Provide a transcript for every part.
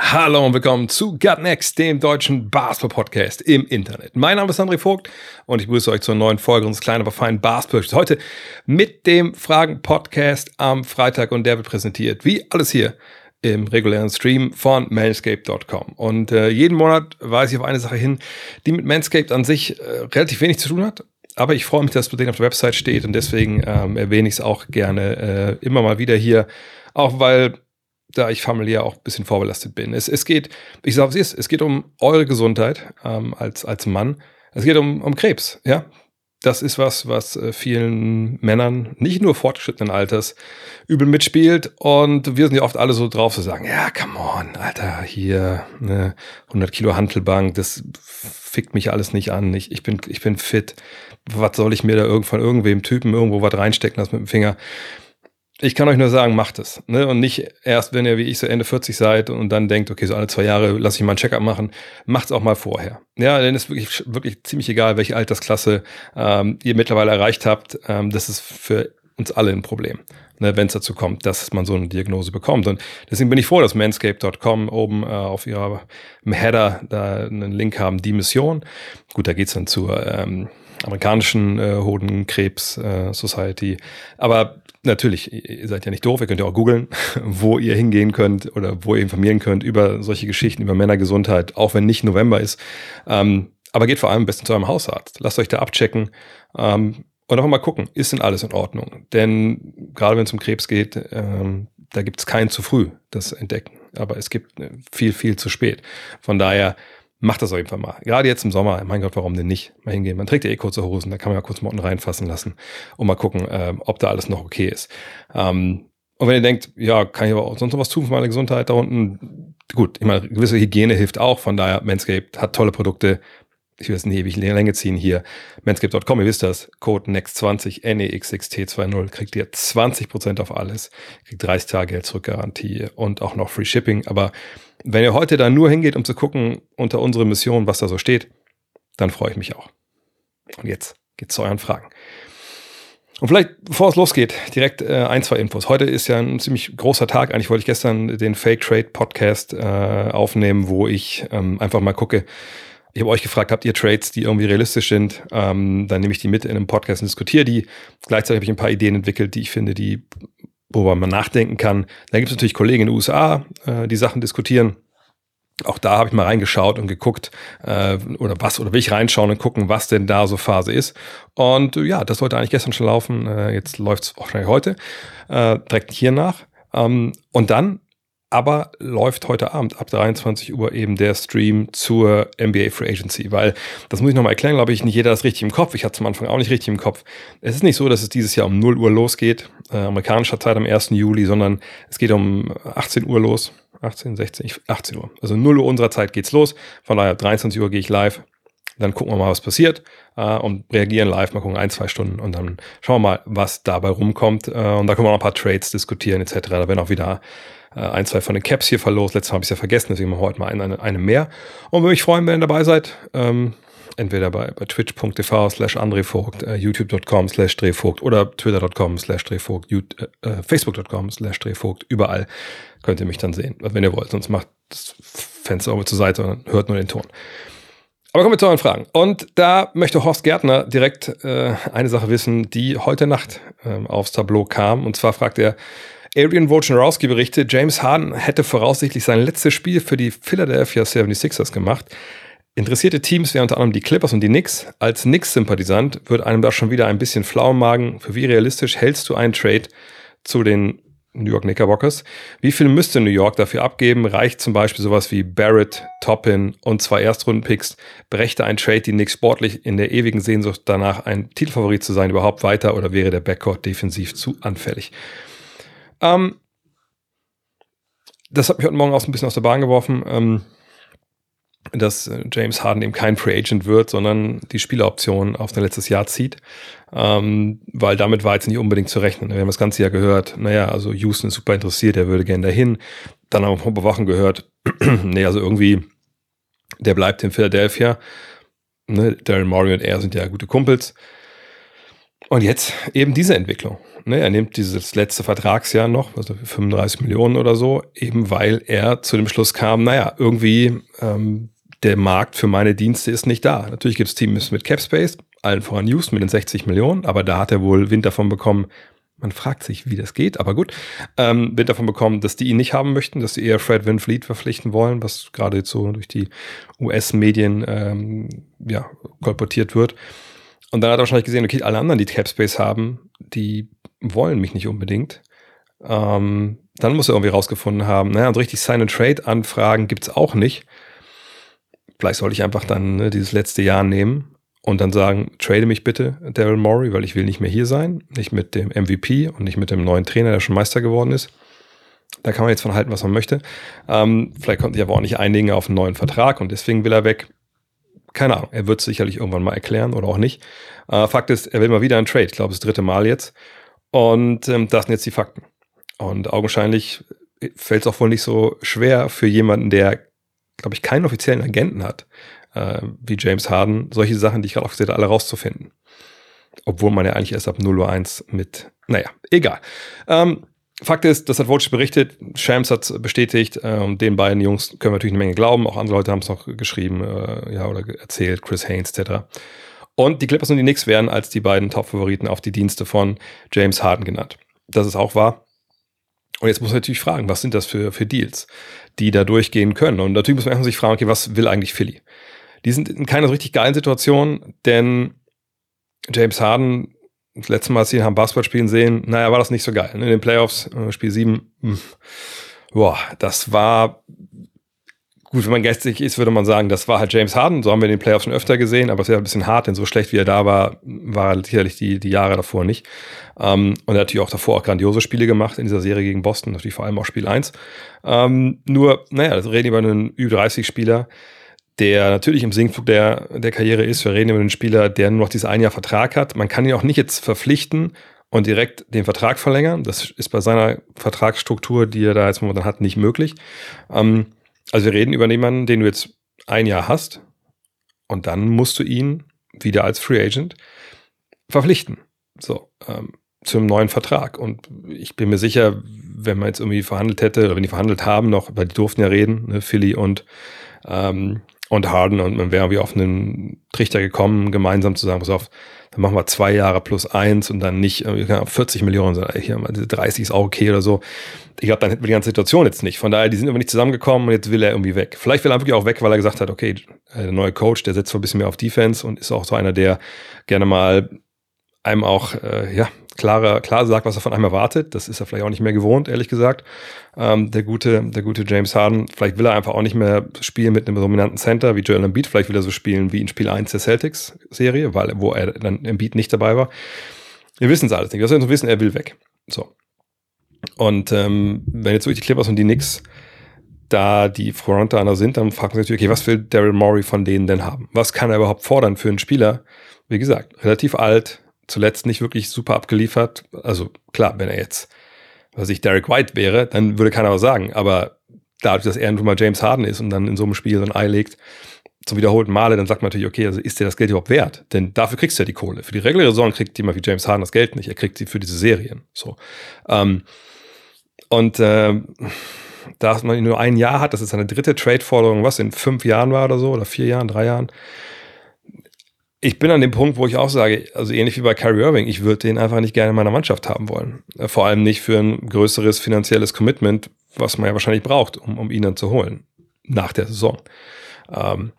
Hallo und willkommen zu Gut Next, dem deutschen Basketball-Podcast im Internet. Mein Name ist André Vogt und ich begrüße euch zur neuen Folge unseres kleinen, aber feinen basketball Heute mit dem Fragen-Podcast am Freitag und der wird präsentiert, wie alles hier im regulären Stream von manscaped.com. Und äh, jeden Monat weise ich auf eine Sache hin, die mit Manscaped an sich äh, relativ wenig zu tun hat. Aber ich freue mich, dass es bei denen auf der Website steht und deswegen ähm, erwähne ich es auch gerne äh, immer mal wieder hier. Auch weil da ich familiär auch ein bisschen vorbelastet bin. Es, es geht, ich sage es ist, es geht um eure Gesundheit ähm, als, als Mann. Es geht um, um Krebs, ja. Das ist was, was äh, vielen Männern, nicht nur fortgeschrittenen Alters, übel mitspielt. Und wir sind ja oft alle so drauf zu sagen, ja, come on, Alter, hier, ne, 100 Kilo Hantelbank, das fickt mich alles nicht an. Ich, ich, bin, ich bin fit. Was soll ich mir da irgend von irgendwem Typen irgendwo was reinstecken lassen mit dem Finger? Ich kann euch nur sagen, macht es. Ne? Und nicht erst, wenn ihr wie ich so Ende 40 seid und dann denkt, okay, so alle zwei Jahre lasse ich mal ein Checkup machen. Macht es auch mal vorher. Ja, denn ist wirklich, wirklich ziemlich egal, welche Altersklasse ähm, ihr mittlerweile erreicht habt. Ähm, das ist für uns alle ein Problem, ne, wenn es dazu kommt, dass man so eine Diagnose bekommt. Und deswegen bin ich froh, dass manscape.com oben äh, auf ihrer im Header da einen Link haben, die Mission. Gut, da geht's dann zur ähm, amerikanischen äh, Hodenkrebs äh, Society. Aber natürlich, ihr seid ja nicht doof, ihr könnt ja auch googeln, wo ihr hingehen könnt oder wo ihr informieren könnt über solche Geschichten, über Männergesundheit, auch wenn nicht November ist. Ähm, aber geht vor allem am besten zu eurem Hausarzt. Lasst euch da abchecken ähm, und einfach mal gucken, ist denn alles in Ordnung? Denn gerade wenn es um Krebs geht, ähm, da gibt es kein zu früh, das Entdecken. Aber es gibt äh, viel, viel zu spät. Von daher macht das auf jeden Fall mal. Gerade jetzt im Sommer, mein Gott, warum denn nicht? Mal hingehen. Man trägt ja eh kurze Hosen, da kann man ja kurz mal unten reinfassen lassen und mal gucken, äh, ob da alles noch okay ist. Ähm, und wenn ihr denkt, ja, kann ich aber auch sonst noch was tun für meine Gesundheit da unten? Gut, ich meine, gewisse Hygiene hilft auch, von daher, Manscaped hat tolle Produkte. Ich will es nicht ewig in die Länge ziehen hier. Manscaped.com, ihr wisst das. Code NEXT20, NEXXT20, kriegt ihr 20% auf alles. Kriegt 30 Tage Geld zurück Garantie und auch noch Free Shipping. Aber wenn ihr heute da nur hingeht, um zu gucken unter unsere Mission, was da so steht, dann freue ich mich auch. Und jetzt geht's zu euren Fragen. Und vielleicht, bevor es losgeht, direkt äh, ein, zwei Infos. Heute ist ja ein ziemlich großer Tag. Eigentlich wollte ich gestern den Fake Trade Podcast äh, aufnehmen, wo ich ähm, einfach mal gucke. Ich habe euch gefragt, habt ihr Trades, die irgendwie realistisch sind? Ähm, dann nehme ich die mit in einem Podcast und diskutiere die. Gleichzeitig habe ich ein paar Ideen entwickelt, die ich finde, die worüber man nachdenken kann. Da gibt es natürlich Kollegen in den USA, äh, die Sachen diskutieren. Auch da habe ich mal reingeschaut und geguckt, äh, oder was, oder will ich reinschauen und gucken, was denn da so Phase ist. Und äh, ja, das sollte eigentlich gestern schon laufen. Äh, jetzt läuft es wahrscheinlich heute, äh, direkt hier nach. Ähm, und dann aber läuft heute Abend ab 23 Uhr eben der Stream zur NBA Free Agency, weil das muss ich nochmal erklären, glaube ich, nicht jeder das richtig im Kopf. Ich hatte es am Anfang auch nicht richtig im Kopf. Es ist nicht so, dass es dieses Jahr um 0 Uhr losgeht, äh, amerikanischer Zeit am 1. Juli, sondern es geht um 18 Uhr los. 18, 16, 18 Uhr. Also 0 Uhr unserer Zeit geht's los. Von daher 23 Uhr gehe ich live. Dann gucken wir mal, was passiert äh, und reagieren live, mal gucken, ein, zwei Stunden und dann schauen wir mal, was dabei rumkommt. Äh, und da können wir noch ein paar Trades diskutieren etc. Da werden auch wieder äh, ein, zwei von den Caps hier verlost. Letztes Mal habe ich es ja vergessen, deswegen machen wir heute mal eine, eine mehr. Und würde mich freuen, wenn ihr dabei seid. Ähm, entweder bei, bei twitch.tv slash andrevogt, äh, youtube.com slash drehvogt oder twitter.com slash drehvogt, äh, äh, facebook.com slash drehvogt, überall könnt ihr mich dann sehen, wenn ihr wollt. Sonst macht das Fenster auch zur Seite und hört nur den Ton. Aber kommen wir zu euren Fragen. Und da möchte Horst Gärtner direkt äh, eine Sache wissen, die heute Nacht äh, aufs Tableau kam. Und zwar fragt er, Adrian Wojnarowski berichtet, James Harden hätte voraussichtlich sein letztes Spiel für die Philadelphia 76ers gemacht. Interessierte Teams wären unter anderem die Clippers und die Knicks. Als Knicks-Sympathisant wird einem da schon wieder ein bisschen flau im Magen. Für wie realistisch hältst du einen Trade zu den New York Knickerbockers? Wie viel müsste New York dafür abgeben? Reicht zum Beispiel sowas wie Barrett, Toppin und zwei Erstrunden-Picks? Brächte ein Trade die Knicks sportlich in der ewigen Sehnsucht danach, ein Titelfavorit zu sein, überhaupt weiter oder wäre der Backcourt defensiv zu anfällig? Ähm, das hat mich heute Morgen auch ein bisschen aus der Bahn geworfen. Ähm, dass äh, James Harden eben kein Free Agent wird, sondern die Spieleroption auf sein letztes Jahr zieht. Ähm, weil damit war jetzt nicht unbedingt zu rechnen. Wir haben das ganze Jahr gehört, naja, also Houston ist super interessiert, er würde gerne dahin. Dann haben wir paar Wochen gehört, nee, also irgendwie, der bleibt in Philadelphia. Ne, Darren Morey und er sind ja gute Kumpels. Und jetzt eben diese Entwicklung. Ne, er nimmt dieses letzte Vertragsjahr noch, also 35 Millionen oder so, eben weil er zu dem Schluss kam, naja, irgendwie ähm, der Markt für meine Dienste ist nicht da. Natürlich gibt es Teams mit Capspace, allen voran Houston mit den 60 Millionen, aber da hat er wohl Wind davon bekommen, man fragt sich, wie das geht, aber gut, ähm, Wind davon bekommen, dass die ihn nicht haben möchten, dass sie eher Fred Van Fleet verpflichten wollen, was gerade jetzt so durch die US-Medien ähm, ja, kolportiert wird. Und dann hat er wahrscheinlich gesehen, okay, alle anderen, die Capspace haben, die wollen mich nicht unbedingt. Ähm, dann muss er irgendwie rausgefunden haben, naja, und richtig Sign-and-Trade-Anfragen gibt's auch nicht. Vielleicht sollte ich einfach dann ne, dieses letzte Jahr nehmen und dann sagen, trade mich bitte, Daryl Morey, weil ich will nicht mehr hier sein, nicht mit dem MVP und nicht mit dem neuen Trainer, der schon Meister geworden ist. Da kann man jetzt von halten, was man möchte. Ähm, vielleicht konnten sie aber auch nicht einigen auf einen neuen Vertrag und deswegen will er weg. Keine Ahnung, er wird es sicherlich irgendwann mal erklären oder auch nicht. Äh, Fakt ist, er will mal wieder einen Trade, ich glaube das dritte Mal jetzt. Und ähm, das sind jetzt die Fakten. Und augenscheinlich fällt es auch wohl nicht so schwer für jemanden, der, glaube ich, keinen offiziellen Agenten hat, äh, wie James Harden, solche Sachen, die ich gerade aufgezählt habe, alle rauszufinden. Obwohl man ja eigentlich erst ab 0 Uhr 1 mit, naja, egal. Ähm, Fakt ist, das hat Wojcik berichtet, Shams hat bestätigt, äh, den beiden Jungs können wir natürlich eine Menge glauben, auch andere Leute haben es noch geschrieben, äh, ja, oder erzählt, Chris Haynes etc. Und die Clippers und die Knicks werden als die beiden Top-Favoriten auf die Dienste von James Harden genannt. Das ist auch wahr. Und jetzt muss man natürlich fragen, was sind das für, für Deals, die da durchgehen können? Und natürlich muss man sich fragen, okay, was will eigentlich Philly? Die sind in keiner so richtig geilen Situation, denn James Harden, das letzte Mal, als sie ihn haben Basketball spielen sehen, naja, war das nicht so geil. In den Playoffs, äh, Spiel 7, hm, boah, das war gut, wenn man geistig ist, würde man sagen, das war halt James Harden. So haben wir den Playoffs schon öfter gesehen, aber es wäre ein bisschen hart, denn so schlecht wie er da war, war er sicherlich die, die Jahre davor nicht. Ähm, und er hat natürlich auch davor auch grandiose Spiele gemacht in dieser Serie gegen Boston, natürlich vor allem auch Spiel 1. Ähm, nur, naja, das reden über einen Ü30-Spieler, der natürlich im Sinkflug der, der Karriere ist. Wir reden über einen Spieler, der nur noch dieses ein Jahr Vertrag hat. Man kann ihn auch nicht jetzt verpflichten und direkt den Vertrag verlängern. Das ist bei seiner Vertragsstruktur, die er da jetzt momentan hat, nicht möglich. Ähm, also wir reden über jemanden, den du jetzt ein Jahr hast und dann musst du ihn wieder als Free Agent verpflichten. So, ähm, zum neuen Vertrag. Und ich bin mir sicher, wenn man jetzt irgendwie verhandelt hätte, oder wenn die verhandelt haben noch, weil die durften ja reden, ne, Philly und, ähm, und Harden, und man wäre irgendwie auf einen Trichter gekommen, gemeinsam zu sagen, pass auf, dann machen wir zwei Jahre plus eins und dann nicht 40 Millionen, sondern hier 30 ist auch okay oder so. Ich glaube, dann hätten wir die ganze Situation jetzt nicht. Von daher, die sind irgendwie nicht zusammengekommen und jetzt will er irgendwie weg. Vielleicht will er wirklich auch weg, weil er gesagt hat, okay, äh, der neue Coach, der setzt so ein bisschen mehr auf Defense und ist auch so einer, der gerne mal einem auch, äh, ja, klarer, klar sagt, was er von einem erwartet. Das ist er vielleicht auch nicht mehr gewohnt, ehrlich gesagt. Ähm, der gute, der gute James Harden. Vielleicht will er einfach auch nicht mehr spielen mit einem dominanten Center wie Joel Embiid. Vielleicht will er so spielen wie in Spiel 1 der Celtics-Serie, weil, wo er dann Embiid nicht dabei war. Wir wissen es alles nicht. Wir sollen wissen, er will weg. So. Und ähm, wenn jetzt wirklich die Clippers und die Knicks da die Frontrunner sind, dann fragt man sich natürlich, okay, was will Daryl Morey von denen denn haben? Was kann er überhaupt fordern für einen Spieler? Wie gesagt, relativ alt, zuletzt nicht wirklich super abgeliefert. Also klar, wenn er jetzt, was ich Derek White wäre, dann würde keiner was sagen. Aber dadurch, dass er nun mal James Harden ist und dann in so einem Spiel so ein Ei legt, zum wiederholten Male, dann sagt man natürlich, okay, also ist dir das Geld überhaupt wert? Denn dafür kriegst du ja die Kohle. Für die reguläre Saison kriegt jemand wie James Harden das Geld nicht. Er kriegt sie für diese Serien. So. Ähm, und äh, da man nur ein Jahr hat, das ist eine dritte Trade-Forderung, was in fünf Jahren war oder so, oder vier Jahren, drei Jahren, ich bin an dem Punkt, wo ich auch sage, also ähnlich wie bei Kyrie Irving, ich würde den einfach nicht gerne in meiner Mannschaft haben wollen. Äh, vor allem nicht für ein größeres finanzielles Commitment, was man ja wahrscheinlich braucht, um, um ihn dann zu holen. Nach der Saison. Ähm,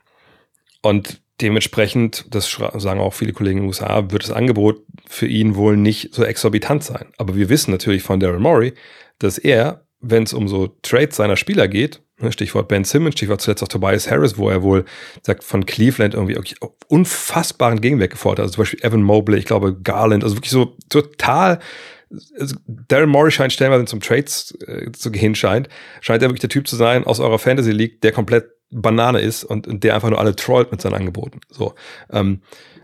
und dementsprechend, das sagen auch viele Kollegen in den USA, wird das Angebot für ihn wohl nicht so exorbitant sein. Aber wir wissen natürlich von Daryl Morey, dass er, wenn es um so Trades seiner Spieler geht, Stichwort Ben Simmons, Stichwort zuletzt auch Tobias Harris, wo er wohl sagt, von Cleveland irgendwie unfassbaren Gegenwert gefordert. Also zum Beispiel Evan Mobley, ich glaube Garland, also wirklich so total also Darren Morey scheint stellenweise zum Trades äh, zu gehen scheint, scheint er wirklich der Typ zu sein aus eurer Fantasy League, der komplett Banane ist und, und der einfach nur alle trollt mit seinen Angeboten. So, ähm,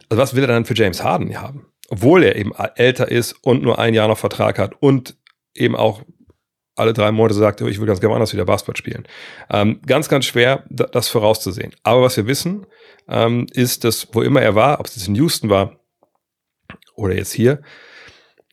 also was will er dann für James Harden haben? Obwohl er eben älter ist und nur ein Jahr noch Vertrag hat und eben auch alle drei Monate sagt, ich will ganz gerne anders wieder Basketball spielen. Ähm, ganz, ganz schwer, das vorauszusehen. Aber was wir wissen, ähm, ist, dass wo immer er war, ob es jetzt in Houston war oder jetzt hier,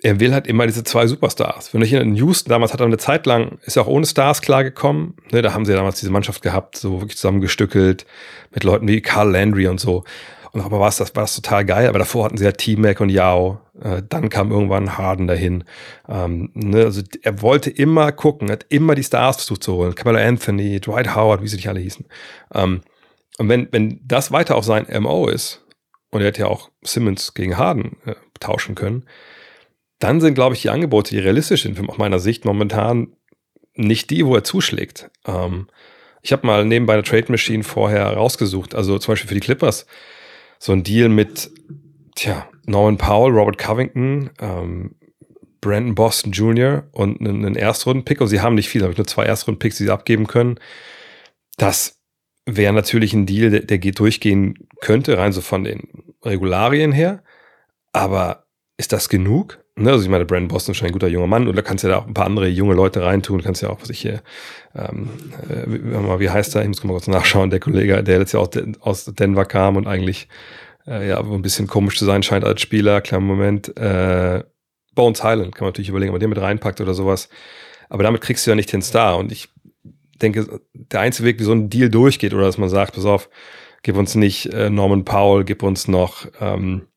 er will halt immer diese zwei Superstars. Wenn ich in Houston damals hat er eine Zeit lang, ist er auch ohne Stars klargekommen. Ne, da haben sie ja damals diese Mannschaft gehabt, so wirklich zusammengestückelt mit Leuten wie Carl Landry und so. Und aber war es das, war das total geil. Aber davor hatten sie ja T-Mac und Yao. Äh, dann kam irgendwann Harden dahin. Ähm, ne, also er wollte immer gucken, hat immer die Stars versucht zu holen. Camelo Anthony, Dwight Howard, wie sie nicht alle hießen. Ähm, und wenn, wenn das weiter auf sein MO ist, und er hätte ja auch Simmons gegen Harden äh, tauschen können, dann sind, glaube ich, die Angebote, die realistisch sind, aus meiner Sicht momentan nicht die, wo er zuschlägt. Ähm, ich habe mal nebenbei eine Trade Machine vorher rausgesucht, also zum Beispiel für die Clippers so ein Deal mit, tja, Norman Powell, Robert Covington, ähm, Brandon Boston Jr. und einen, einen Erstrunden-Pick. Und sie haben nicht viel, ich nur zwei Erstrunden-Picks, die sie abgeben können. Das wäre natürlich ein Deal, der, der durchgehen könnte, rein so von den Regularien her. Aber ist das genug? Ne, also ich meine, Brandon Boston ist schon ein guter junger Mann und da kannst du ja da auch ein paar andere junge Leute reintun, du kannst ja auch, was ich hier, ähm, äh, wie, heißt er, ich muss mal kurz nachschauen, der Kollege, der letztes Jahr aus Denver kam und eigentlich äh, ja ein bisschen komisch zu sein scheint als Spieler, kleinen Moment, äh, Bones Highland, kann man natürlich überlegen, ob man den mit reinpackt oder sowas, aber damit kriegst du ja nicht den Star und ich denke, der einzige Weg, wie so ein Deal durchgeht oder dass man sagt, pass auf, gib uns nicht äh, Norman Powell, gib uns noch ähm,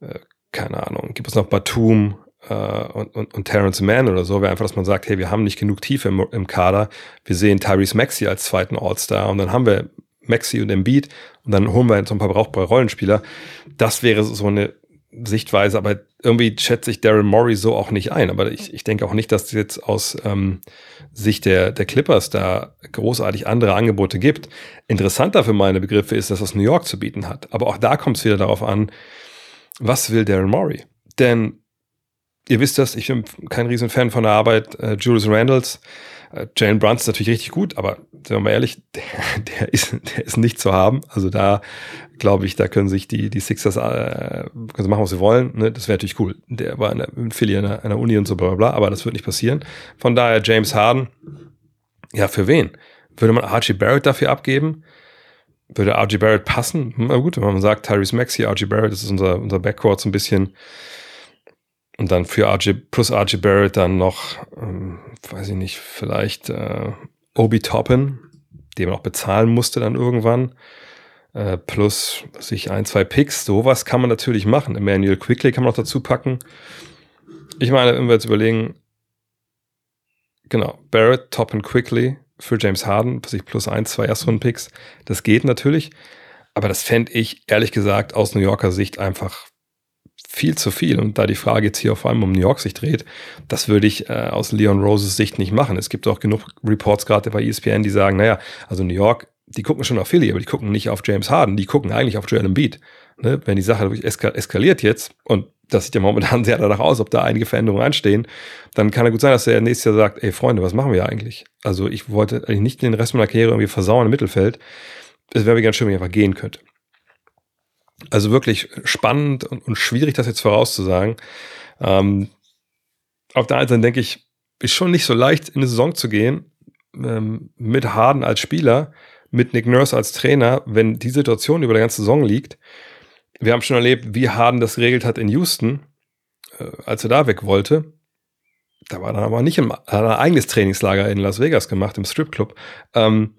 äh, keine Ahnung, gibt es noch Batum äh, und, und, und Terrence Mann oder so, wäre einfach, dass man sagt, hey, wir haben nicht genug Tiefe im, im Kader, wir sehen Tyrese Maxi als zweiten All-Star und dann haben wir Maxi und Embiid und dann holen wir so ein paar brauchbare Rollenspieler. Das wäre so eine Sichtweise, aber irgendwie schätze ich Daryl Morey so auch nicht ein. Aber ich, ich denke auch nicht, dass es jetzt aus ähm, Sicht der, der Clippers da großartig andere Angebote gibt. Interessanter für meine Begriffe ist, dass das New York zu bieten hat. Aber auch da kommt es wieder darauf an, was will Darren Murray? Denn ihr wisst das, ich bin kein Riesenfan von der Arbeit äh, Julius Randalls. Äh, Jalen Brunson ist natürlich richtig gut, aber sagen wir mal ehrlich, der, der, ist, der ist nicht zu haben. Also da glaube ich, da können sich die, die Sixers äh, können sie machen, was sie wollen. Ne? Das wäre natürlich cool. Der war in der, Philly einer, einer Uni und so bla bla bla, aber das wird nicht passieren. Von daher James Harden, ja, für wen? Würde man Archie Barrett dafür abgeben? Würde RG Barrett passen? Na gut, wenn man sagt, Tyrese Maxey, RG Barrett, das ist unser, unser Backcourt so ein bisschen. Und dann für RG, plus RG Barrett dann noch, ähm, weiß ich nicht, vielleicht äh, Obi Toppin, den man auch bezahlen musste dann irgendwann. Äh, plus sich ein, zwei Picks, sowas kann man natürlich machen. Emmanuel Quickly kann man noch dazu packen. Ich meine, wenn wir jetzt überlegen, genau, Barrett, Toppin, Quickly, für James Harden, sich plus ein, zwei Erstrunden-Picks. Das geht natürlich. Aber das fände ich ehrlich gesagt aus New Yorker Sicht einfach viel zu viel. Und da die Frage jetzt hier vor allem um New York sich dreht, das würde ich äh, aus Leon Roses Sicht nicht machen. Es gibt auch genug Reports gerade bei ESPN, die sagen, naja, also New York, die gucken schon auf Philly, aber die gucken nicht auf James Harden, die gucken eigentlich auf Joel Embiid. Ne? Wenn die Sache wirklich eskaliert jetzt und das sieht ja momentan sehr danach aus, ob da einige Veränderungen anstehen, dann kann ja gut sein, dass er nächstes Jahr sagt, ey Freunde, was machen wir eigentlich? Also ich wollte eigentlich nicht den Rest meiner Karriere irgendwie versauen im Mittelfeld. Es wäre mir ganz schön, wenn ich einfach gehen könnte. Also wirklich spannend und, und schwierig, das jetzt vorauszusagen. Ähm, auf der einen Seite denke ich, ist schon nicht so leicht, in eine Saison zu gehen, ähm, mit Harden als Spieler, mit Nick Nurse als Trainer, wenn die Situation über der ganze Saison liegt wir haben schon erlebt, wie Harden das geregelt hat in Houston, äh, als er da weg wollte. Da war dann aber nicht im, hat ein eigenes Trainingslager in Las Vegas gemacht, im Stripclub. Ähm,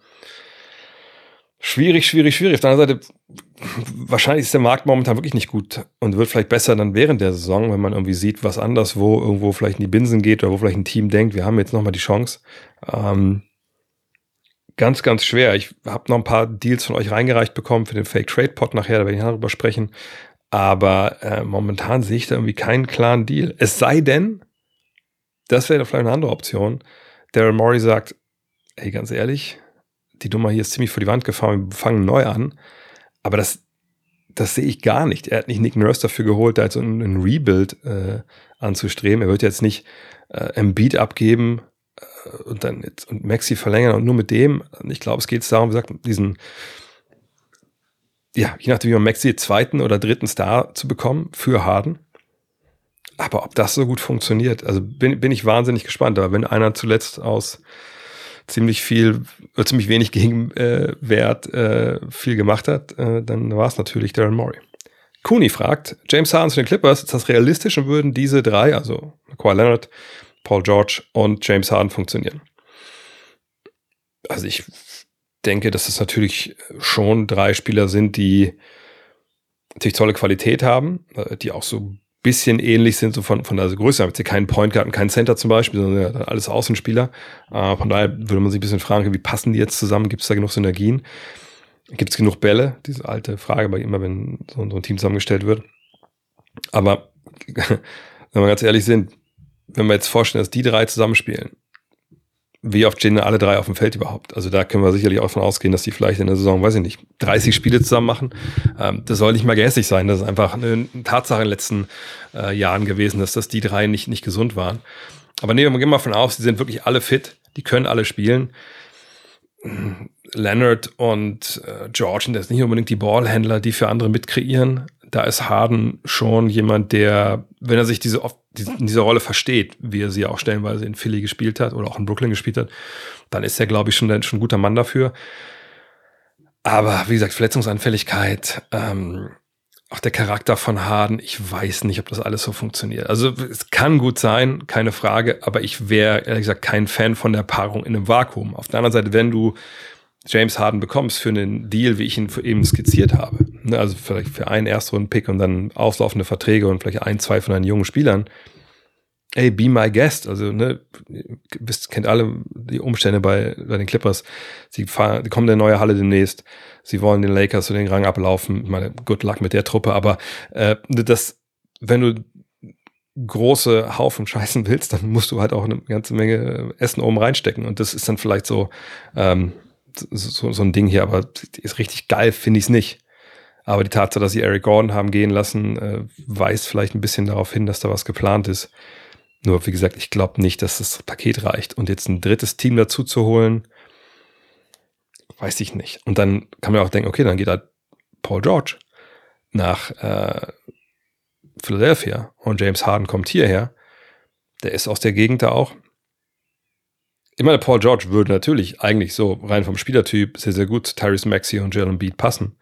schwierig, schwierig, schwierig. Auf der anderen Seite, wahrscheinlich ist der Markt momentan wirklich nicht gut und wird vielleicht besser dann während der Saison, wenn man irgendwie sieht, was anders, wo irgendwo vielleicht in die Binsen geht oder wo vielleicht ein Team denkt, wir haben jetzt nochmal die Chance. Ähm, ganz, ganz schwer. Ich habe noch ein paar Deals von euch reingereicht bekommen für den Fake Trade Pot nachher, da werde ich darüber sprechen. Aber äh, momentan sehe ich da irgendwie keinen klaren Deal. Es sei denn, das wäre vielleicht eine andere Option. Daryl Morey sagt, hey, ganz ehrlich, die Nummer hier ist ziemlich vor die Wand gefahren, wir fangen neu an. Aber das, das sehe ich gar nicht. Er hat nicht Nick Nurse dafür geholt, da jetzt ein, ein Rebuild äh, anzustreben. Er wird jetzt nicht äh, Embiid abgeben und dann und Maxi verlängern und nur mit dem, ich glaube, es geht darum, wie gesagt, diesen, ja, je nachdem, wie man Maxi zweiten oder dritten Star zu bekommen für Harden. Aber ob das so gut funktioniert, also bin, bin ich wahnsinnig gespannt. Aber wenn einer zuletzt aus ziemlich viel, äh, ziemlich wenig Gegenwert äh, viel gemacht hat, äh, dann war es natürlich Darren Morey. Cooney fragt, James Harden zu den Clippers, ist das realistisch und würden diese drei, also Kawhi Leonard, Paul George und James Harden funktionieren? Also ich denke, dass es natürlich schon drei Spieler sind, die natürlich tolle Qualität haben, äh, die auch so bisschen ähnlich sind, so von, von der Größe. Haben jetzt keinen Point Guard und keinen Center zum Beispiel, sondern alles Außenspieler. Äh, von daher würde man sich ein bisschen fragen, wie passen die jetzt zusammen? Gibt es da genug Synergien? Gibt es genug Bälle? Diese alte Frage bei immer, wenn so ein Team zusammengestellt wird. Aber wenn wir ganz ehrlich sind, wenn wir jetzt vorstellen, dass die drei zusammenspielen, wie oft stehen alle drei auf dem Feld überhaupt? Also da können wir sicherlich auch von ausgehen, dass die vielleicht in der Saison, weiß ich nicht, 30 Spiele zusammen machen. Ähm, das soll nicht mal gehässig sein. Das ist einfach eine Tatsache in den letzten äh, Jahren gewesen, dass das die drei nicht, nicht gesund waren. Aber nehmen wir mal von aus, sie sind wirklich alle fit, die können alle spielen. Leonard und äh, George sind jetzt nicht unbedingt die Ballhändler, die für andere mitkreieren. Da ist Harden schon jemand, der, wenn er sich diese in dieser Rolle versteht, wie er sie auch stellenweise in Philly gespielt hat oder auch in Brooklyn gespielt hat, dann ist er, glaube ich, schon, schon ein guter Mann dafür. Aber wie gesagt, Verletzungsanfälligkeit, ähm, auch der Charakter von Harden, ich weiß nicht, ob das alles so funktioniert. Also es kann gut sein, keine Frage, aber ich wäre ehrlich gesagt kein Fan von der Paarung in einem Vakuum. Auf der anderen Seite, wenn du James Harden bekommst für einen Deal, wie ich ihn eben skizziert habe. Ne, also vielleicht für einen Erstrunden-Pick und dann auslaufende Verträge und vielleicht ein, zwei von deinen jungen Spielern. Ey, be my guest. Also, ne, wisst, kennt alle die Umstände bei, bei den Clippers. Sie fahren, kommen in der neue Halle demnächst. Sie wollen den Lakers so den Rang ablaufen. Ich meine, good luck mit der Truppe, aber äh, das, wenn du große Haufen scheißen willst, dann musst du halt auch eine ganze Menge Essen oben reinstecken. Und das ist dann vielleicht so, ähm, so, so ein Ding hier, aber ist richtig geil, finde ich es nicht. Aber die Tatsache, dass sie Eric Gordon haben gehen lassen, äh, weist vielleicht ein bisschen darauf hin, dass da was geplant ist. Nur, wie gesagt, ich glaube nicht, dass das Paket reicht. Und jetzt ein drittes Team dazu zu holen, weiß ich nicht. Und dann kann man auch denken, okay, dann geht halt Paul George nach äh, Philadelphia und James Harden kommt hierher. Der ist aus der Gegend da auch ich meine, Paul George würde natürlich eigentlich so rein vom Spielertyp sehr, sehr gut Tyrese Maxey und Jalen Beat passen.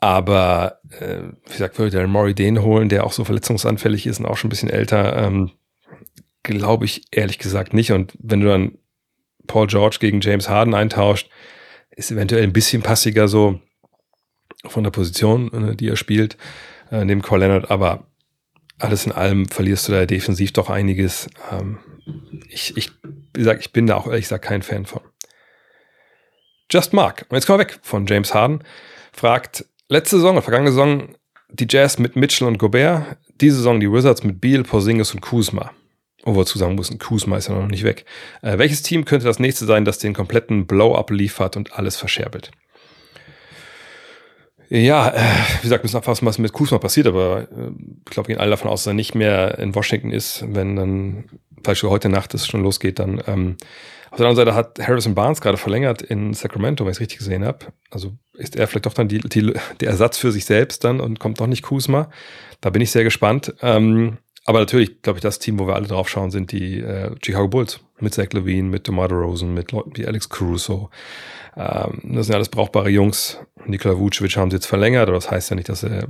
Aber, äh, wie gesagt, würde der Maury den holen, der auch so verletzungsanfällig ist und auch schon ein bisschen älter, ähm, glaube ich ehrlich gesagt nicht. Und wenn du dann Paul George gegen James Harden eintauscht, ist eventuell ein bisschen passiger so von der Position, äh, die er spielt, äh, neben Cole Leonard. Aber alles in allem verlierst du da defensiv doch einiges. Ähm, ich, ich, wie gesagt, ich bin da auch ehrlich gesagt kein Fan von. Just Mark, und jetzt kommen wir weg von James Harden, fragt, letzte Saison, vergangene Saison, die Jazz mit Mitchell und Gobert, diese Saison die Wizards mit Beal, Porzingis und Kuzma. Wo wir zu sagen müssen, Kuzma ist ja noch nicht weg. Äh, welches Team könnte das nächste sein, das den kompletten Blow-up liefert und alles verscherbelt? Ja, äh, wie gesagt, müssen abfassen, was mit Kuzma passiert, aber äh, ich glaube, gehen alle davon aus, dass er nicht mehr in Washington ist, wenn dann falls heute Nacht es schon losgeht, dann ähm, auf der anderen Seite hat Harrison Barnes gerade verlängert in Sacramento, wenn ich es richtig gesehen habe. Also ist er vielleicht doch dann die, die, der Ersatz für sich selbst dann und kommt doch nicht Kuzma. Da bin ich sehr gespannt. Ähm, aber natürlich, glaube ich, das Team, wo wir alle drauf schauen, sind die äh, Chicago Bulls. Mit Zach Levine, mit DeMar Rosen, mit Leuten wie Alex Caruso. Ähm, das sind alles brauchbare Jungs. Nikola Vucevic haben sie jetzt verlängert, aber das heißt ja nicht, dass sie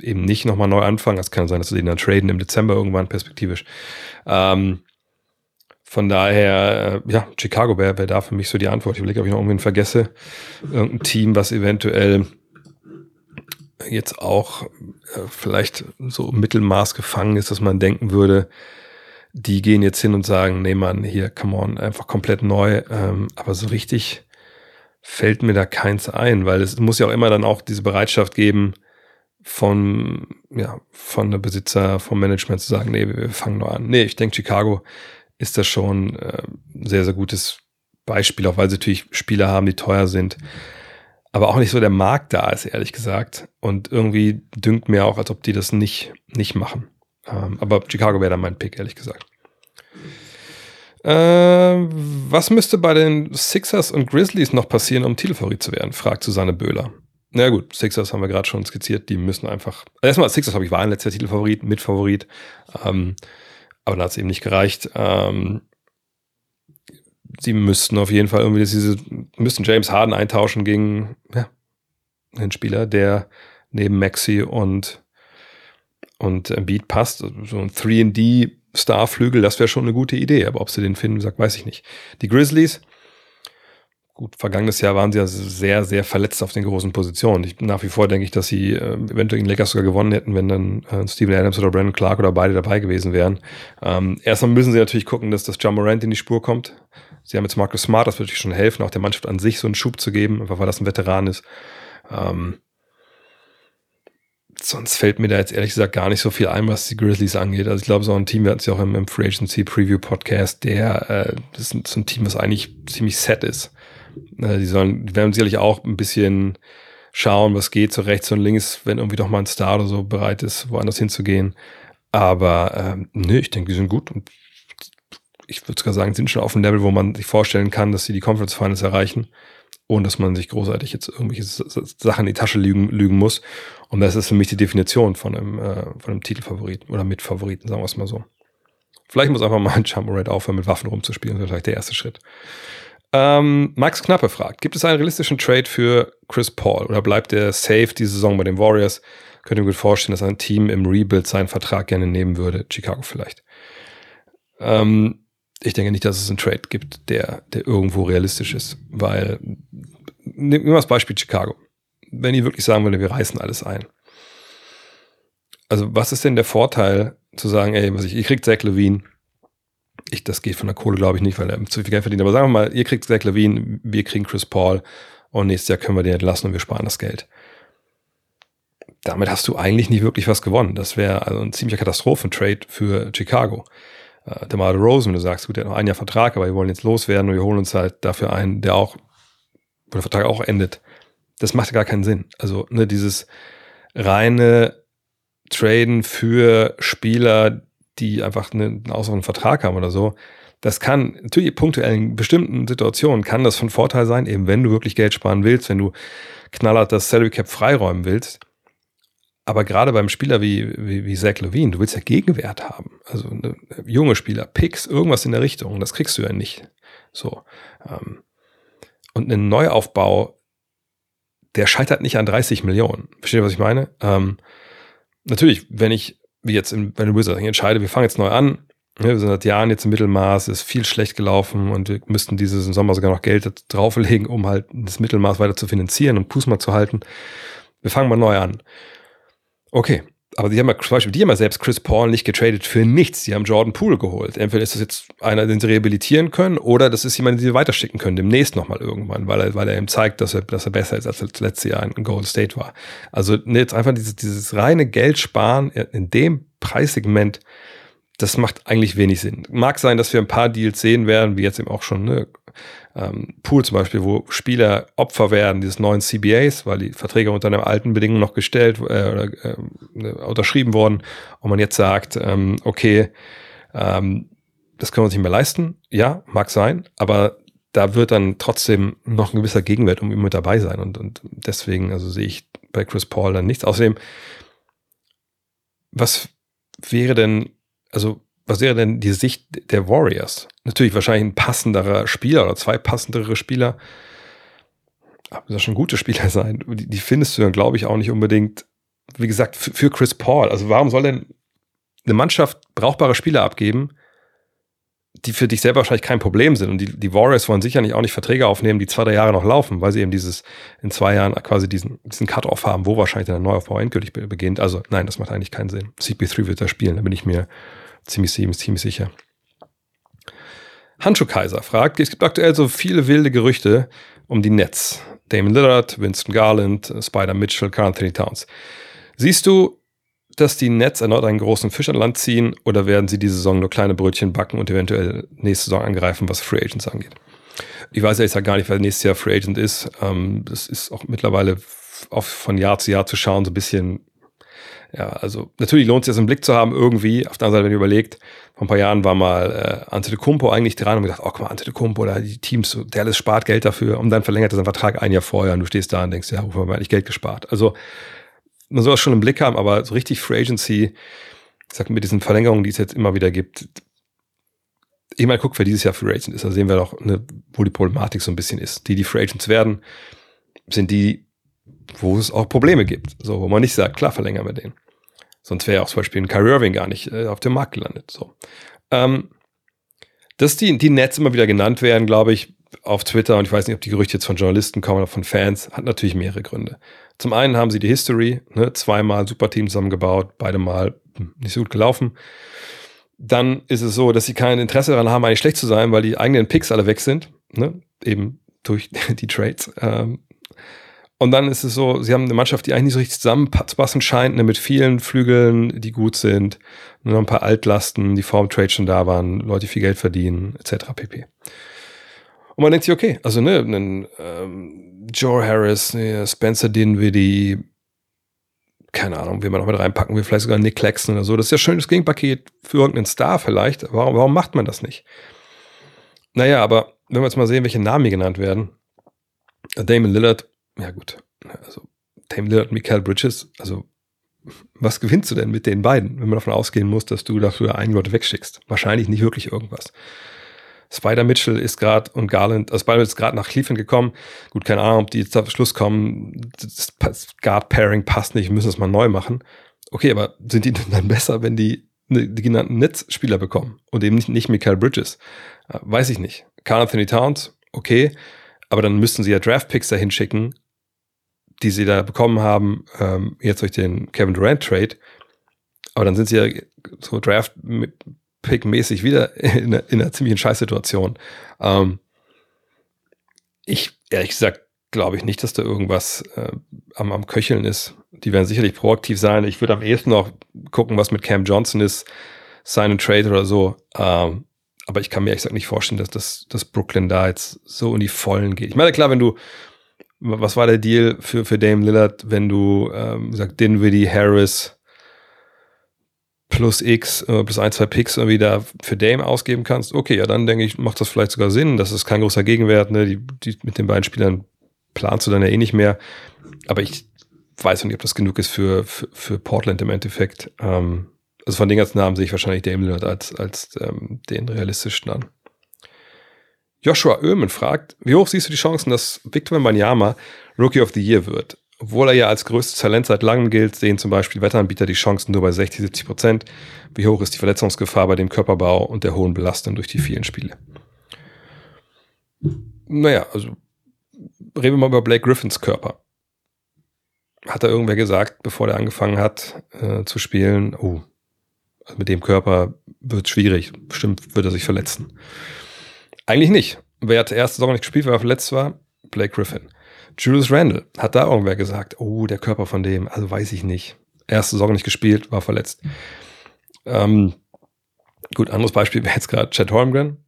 eben nicht nochmal neu anfangen. Es kann sein, dass sie den dann traden im Dezember irgendwann perspektivisch. Ähm, von daher, äh, ja, Chicago wäre wär da für mich so die Antwort. Ich überlege, ob ich noch irgendwen vergesse. Irgendein Team, was eventuell jetzt auch äh, vielleicht so Mittelmaß gefangen ist, dass man denken würde, die gehen jetzt hin und sagen, nee Mann, hier, come on, einfach komplett neu. Ähm, aber so richtig fällt mir da keins ein, weil es muss ja auch immer dann auch diese Bereitschaft geben, von, ja, von der Besitzer, vom Management zu sagen, nee, wir fangen nur an. Nee, ich denke, Chicago ist das schon äh, sehr, sehr gutes Beispiel, auch weil sie natürlich Spieler haben, die teuer sind. Aber auch nicht so der Markt da ist, ehrlich gesagt. Und irgendwie dünkt mir auch, als ob die das nicht, nicht machen. Ähm, aber Chicago wäre dann mein Pick, ehrlich gesagt. Äh, was müsste bei den Sixers und Grizzlies noch passieren, um Titelfavorit zu werden? fragt Susanne Böhler. Na gut, Sixers haben wir gerade schon skizziert, die müssen einfach. Also erstmal, Sixers habe ich waren letzter Titelfavorit, Mitfavorit. Ähm, aber da hat es eben nicht gereicht. Ähm, sie müssten auf jeden Fall irgendwie diese, müssten James Harden eintauschen gegen ja, einen Spieler, der neben Maxi und, und Beat passt. So ein 3D Starflügel, das wäre schon eine gute Idee, aber ob sie den finden, sagt, weiß ich nicht. Die Grizzlies, gut, vergangenes Jahr waren sie ja sehr, sehr verletzt auf den großen Positionen. Ich, nach wie vor denke ich, dass sie äh, eventuell in Lakers sogar gewonnen hätten, wenn dann äh, Steven Adams oder Brandon Clark oder beide dabei gewesen wären. Ähm, erstmal müssen sie natürlich gucken, dass das John Morant in die Spur kommt. Sie haben jetzt Marcus Smart, das würde natürlich schon helfen, auch der Mannschaft an sich so einen Schub zu geben, einfach weil das ein Veteran ist. Ähm, sonst fällt mir da jetzt ehrlich gesagt gar nicht so viel ein, was die Grizzlies angeht. Also ich glaube, so ein Team, wir hatten es ja auch im, im Free Agency Preview Podcast, der, äh, das ist ein Team, was eigentlich ziemlich set ist. Äh, die sollen, die werden sicherlich auch ein bisschen schauen, was geht, so rechts und links, wenn irgendwie doch mal ein Star oder so bereit ist, woanders hinzugehen. Aber ähm, nee, ich denke, die sind gut und ich würde sogar sagen, sind schon auf einem Level, wo man sich vorstellen kann, dass sie die Conference Finals erreichen, ohne dass man sich großartig jetzt irgendwelche Sachen in die Tasche lügen, lügen muss. Und das ist für mich die Definition von einem, äh, von einem Titelfavoriten oder Mitfavoriten, sagen wir es mal so. Vielleicht muss einfach mal ein Jump aufhören, mit Waffen rumzuspielen. Das ist vielleicht der erste Schritt. Ähm, Max Knappe fragt, gibt es einen realistischen Trade für Chris Paul oder bleibt er safe diese Saison bei den Warriors? Könnt ihr mir gut vorstellen, dass ein Team im Rebuild seinen Vertrag gerne nehmen würde? Chicago vielleicht. Ähm, ich denke nicht, dass es einen Trade gibt, der, der irgendwo realistisch ist, weil, nehmen wir das Beispiel Chicago. Wenn die wirklich sagen würde, wir reißen alles ein. Also, was ist denn der Vorteil zu sagen, ey, was ich, ihr kriegt Zach Levine, ich, das geht von der Kohle, glaube ich, nicht, weil er zu viel Geld verdient. Aber sagen wir mal, ihr kriegt Zach Levine, wir kriegen Chris Paul und nächstes Jahr können wir den entlassen und wir sparen das Geld. Damit hast du eigentlich nicht wirklich was gewonnen. Das wäre also ein ziemlicher Katastrophentrade für Chicago. Äh, der Mar Rosen, du sagst, gut, der hat noch ein Jahr Vertrag, aber wir wollen jetzt loswerden und wir holen uns halt dafür einen, der auch, wo der Vertrag auch endet. Das macht gar keinen Sinn. Also, ne, dieses reine Traden für Spieler, die einfach einen ausreichenden Vertrag haben oder so, das kann natürlich punktuell in bestimmten Situationen kann das von Vorteil sein, eben wenn du wirklich Geld sparen willst, wenn du knallhart das Salary Cap freiräumen willst. Aber gerade beim Spieler wie, wie, wie Zach Levine, du willst ja Gegenwert haben. Also eine, junge Spieler, Picks, irgendwas in der Richtung, das kriegst du ja nicht. So. Ähm, und ein Neuaufbau, der scheitert nicht an 30 Millionen. Versteht ihr, was ich meine? Ähm, natürlich, wenn ich wie jetzt in, den Wizards, ich entscheide, wir fangen jetzt neu an. wir sind seit Jahren jetzt im Mittelmaß, ist viel schlecht gelaufen und wir müssten dieses Sommer sogar noch Geld drauflegen, um halt das Mittelmaß weiter zu finanzieren und Fuß mal zu halten. Wir fangen mal neu an. Okay, aber die haben ja zum Beispiel, die haben ja selbst Chris Paul nicht getradet für nichts. Die haben Jordan Poole geholt. Entweder ist das jetzt einer, den sie rehabilitieren können, oder das ist jemand, den sie weiterschicken können, demnächst nochmal irgendwann, weil er, weil er ihm zeigt, dass er, dass er besser ist, als er letztes Jahr in Golden State war. Also ne, jetzt einfach dieses, dieses reine Geld sparen in dem Preissegment, das macht eigentlich wenig Sinn. Mag sein, dass wir ein paar Deals sehen werden, wie jetzt eben auch schon ne, ähm, Pool zum Beispiel, wo Spieler Opfer werden dieses neuen CBAs, weil die Verträge unter einer alten Bedingung noch gestellt äh, oder äh, ne, unterschrieben wurden und man jetzt sagt, ähm, okay, ähm, das können wir uns nicht mehr leisten. Ja, mag sein, aber da wird dann trotzdem noch ein gewisser Gegenwert um ihn mit dabei sein und, und deswegen, also sehe ich bei Chris Paul dann nichts. Außerdem, was wäre denn, also was wäre denn die Sicht der Warriors? Natürlich wahrscheinlich ein passenderer Spieler oder zwei passendere Spieler. Aber das schon gute Spieler sein. Die, findest du dann, glaube ich, auch nicht unbedingt, wie gesagt, für Chris Paul. Also warum soll denn eine Mannschaft brauchbare Spieler abgeben, die für dich selber wahrscheinlich kein Problem sind. Und die, die Warriors wollen sicherlich auch nicht Verträge aufnehmen, die zwei, drei Jahre noch laufen, weil sie eben dieses in zwei Jahren quasi diesen, diesen Cut-Off haben, wo wahrscheinlich der Neuaufbau endgültig beginnt. Also nein, das macht eigentlich keinen Sinn. CP3 wird da spielen, da bin ich mir ziemlich, ziemlich, sicher. Handschuh Kaiser fragt, es gibt aktuell so viele wilde Gerüchte um die Nets. Damon Lillard, Winston Garland, Spider Mitchell, Carl Anthony Towns. Siehst du, dass die Nets erneut einen großen Fisch an Land ziehen oder werden sie diese Saison nur kleine Brötchen backen und eventuell nächste Saison angreifen, was Free Agents angeht? Ich weiß ehrlich gesagt gar nicht, wer nächstes Jahr Free Agent ist. Ähm, das ist auch mittlerweile von Jahr zu Jahr zu schauen, so ein bisschen ja, also natürlich lohnt es sich das im Blick zu haben, irgendwie. Auf der anderen Seite, wenn ihr überlegt, vor ein paar Jahren war mal äh, Antetokounmpo eigentlich dran und gedacht, oh, guck mal, Antetokounmpo, da die Teams, der alles spart Geld dafür und dann verlängert er seinen Vertrag ein Jahr vorher und du stehst da und denkst, ja, wofür haben wir eigentlich Geld gespart? Also man soll das schon im Blick haben, aber so richtig Free Agency, ich sag mit diesen Verlängerungen, die es jetzt immer wieder gibt, ich mal guck, wer dieses Jahr Free Agent ist, da sehen wir doch, ne, wo die Problematik so ein bisschen ist. Die, die Free Agents werden, sind die, wo es auch Probleme gibt. So, wo man nicht sagt, klar, verlängern wir den. Sonst wäre auch zum Beispiel ein Kyrie Irving gar nicht äh, auf dem Markt gelandet. So. Ähm, dass die, die Nets immer wieder genannt werden, glaube ich, auf Twitter, und ich weiß nicht, ob die Gerüchte jetzt von Journalisten kommen oder von Fans, hat natürlich mehrere Gründe. Zum einen haben sie die History, ne, zweimal Superteam zusammengebaut, beide Mal hm, nicht so gut gelaufen. Dann ist es so, dass sie kein Interesse daran haben, eigentlich schlecht zu sein, weil die eigenen Picks alle weg sind, ne, eben durch die Trades. Ähm, und dann ist es so, sie haben eine Mannschaft, die eigentlich nicht so richtig zusammenpassen scheint, ne, mit vielen Flügeln, die gut sind, nur noch ein paar Altlasten, die vor dem Trade schon da waren, Leute, die viel Geld verdienen, etc. pp. Und man denkt sich, okay, also ne, einen, ähm, Joe Harris, ne, Spencer Dinwiddie, keine Ahnung, wie man noch mit reinpacken will, vielleicht sogar Nick Claxton oder so. Das ist ja schönes Gegenpaket für irgendeinen Star vielleicht. Warum, warum macht man das nicht? Naja, aber wenn wir jetzt mal sehen, welche Namen hier genannt werden. Damon Lillard ja gut, also Dame Lillard und Michael Bridges, also was gewinnst du denn mit den beiden, wenn man davon ausgehen muss, dass du dafür einen Leute wegschickst? Wahrscheinlich nicht wirklich irgendwas. Spider Mitchell ist gerade und Garland, also Spider ist gerade nach Cleveland gekommen. Gut, keine Ahnung, ob die jetzt auf Schluss kommen. Das Guard Pairing passt nicht, müssen es mal neu machen. Okay, aber sind die dann besser, wenn die ne, die genannten Netzspieler bekommen und eben nicht, nicht Michael Bridges? Äh, weiß ich nicht. Carl Anthony Towns, okay, aber dann müssten sie ja Draft-Picks dahin schicken, die sie da bekommen haben, ähm, jetzt durch den Kevin Durant Trade. Aber dann sind sie ja so Draft-Pick-mäßig wieder in, in, einer ziemlichen Scheißsituation. Ähm, ich, ehrlich gesagt, glaube ich nicht, dass da irgendwas äh, am, am Köcheln ist. Die werden sicherlich proaktiv sein. Ich würde am ehesten noch gucken, was mit Cam Johnson ist, sign Trade oder so. Ähm, aber ich kann mir ehrlich gesagt nicht vorstellen, dass das dass Brooklyn da jetzt so in die Vollen geht. Ich meine, klar, wenn du was war der Deal für, für Dame Lillard, wenn du, ähm, sagt, Dinwiddie, Harris plus X, äh, plus ein, zwei Picks irgendwie da für Dame ausgeben kannst? Okay, ja, dann denke ich, macht das vielleicht sogar Sinn. Das ist kein großer Gegenwert, ne? Die, die, mit den beiden Spielern planst du dann ja eh nicht mehr. Aber ich weiß nicht, ob das genug ist für, für, für Portland im Endeffekt. Ähm, also von den ganzen Namen sehe ich wahrscheinlich Dame Lillard als, als ähm, den realistischen an. Joshua Oehmen fragt, wie hoch siehst du die Chancen, dass Victor Wembanyama Rookie of the Year wird? Obwohl er ja als größtes Talent seit langem gilt, sehen zum Beispiel Wetteranbieter die Chancen nur bei 60, 70 Prozent. Wie hoch ist die Verletzungsgefahr bei dem Körperbau und der hohen Belastung durch die vielen Spiele? Naja, also reden wir mal über Blake Griffins Körper. Hat da irgendwer gesagt, bevor er angefangen hat äh, zu spielen, oh, also mit dem Körper wird schwierig, bestimmt wird er sich verletzen. Eigentlich nicht. Wer hat erste Saison nicht gespielt, weil er verletzt war? Blake Griffin. Julius Randle. Hat da irgendwer gesagt, oh, der Körper von dem, also weiß ich nicht. Erste Saison nicht gespielt, war verletzt. Ähm, gut, anderes Beispiel wäre jetzt gerade Chad Holmgren.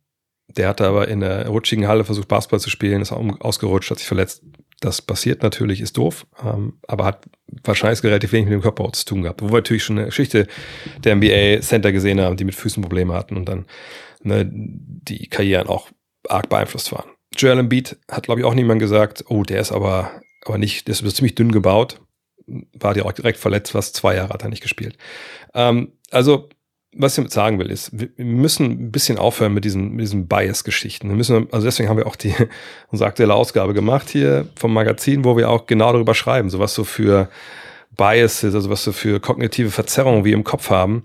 Der hatte aber in der rutschigen Halle versucht, Basketball zu spielen, ist ausgerutscht, hat sich verletzt. Das passiert natürlich, ist doof, ähm, aber hat wahrscheinlich relativ wenig mit dem Körper zu tun gehabt. Wo wir natürlich schon eine Geschichte der NBA Center gesehen haben, die mit Füßen Probleme hatten und dann ne, die Karrieren auch arg beeinflusst waren. Joel Embiid hat, glaube ich, auch niemand gesagt, oh, der ist aber, aber nicht, der ist ziemlich dünn gebaut. War direkt, direkt verletzt, fast zwei Jahre hat er nicht gespielt. Ähm, also, was ich sagen will, ist, wir müssen ein bisschen aufhören mit diesen, mit diesen Bias-Geschichten. Wir müssen, also deswegen haben wir auch die, unsere aktuelle Ausgabe gemacht hier vom Magazin, wo wir auch genau darüber schreiben, so was so für Biases, also was so für kognitive Verzerrungen wir im Kopf haben,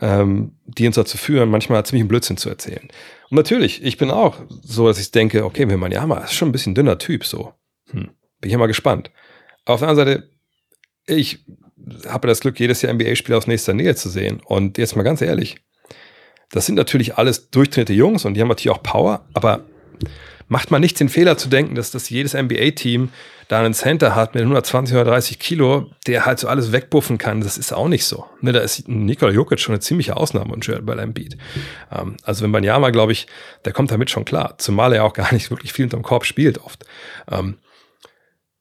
ähm, die uns dazu führen, manchmal ziemlich einen Blödsinn zu erzählen. Und natürlich, ich bin auch so, dass ich denke, okay, wenn man ja mal ist schon ein bisschen dünner Typ, so. Hm, bin ich ja mal gespannt. Auf der anderen Seite, ich habe das Glück, jedes Jahr NBA-Spieler aus nächster Nähe zu sehen. Und jetzt mal ganz ehrlich, das sind natürlich alles durchtrainierte Jungs und die haben natürlich auch Power, aber macht man nicht den Fehler zu denken, dass das jedes NBA-Team da einen Center hat mit 120 oder 30 Kilo, der halt so alles wegbuffen kann. Das ist auch nicht so. Ne, da ist Nikola Jokic schon eine ziemliche Ausnahme und Joel bei Embiid. Ähm, also wenn Banyama, glaube ich, der kommt damit schon klar. Zumal er auch gar nicht wirklich viel unterm Korb spielt oft. Ähm,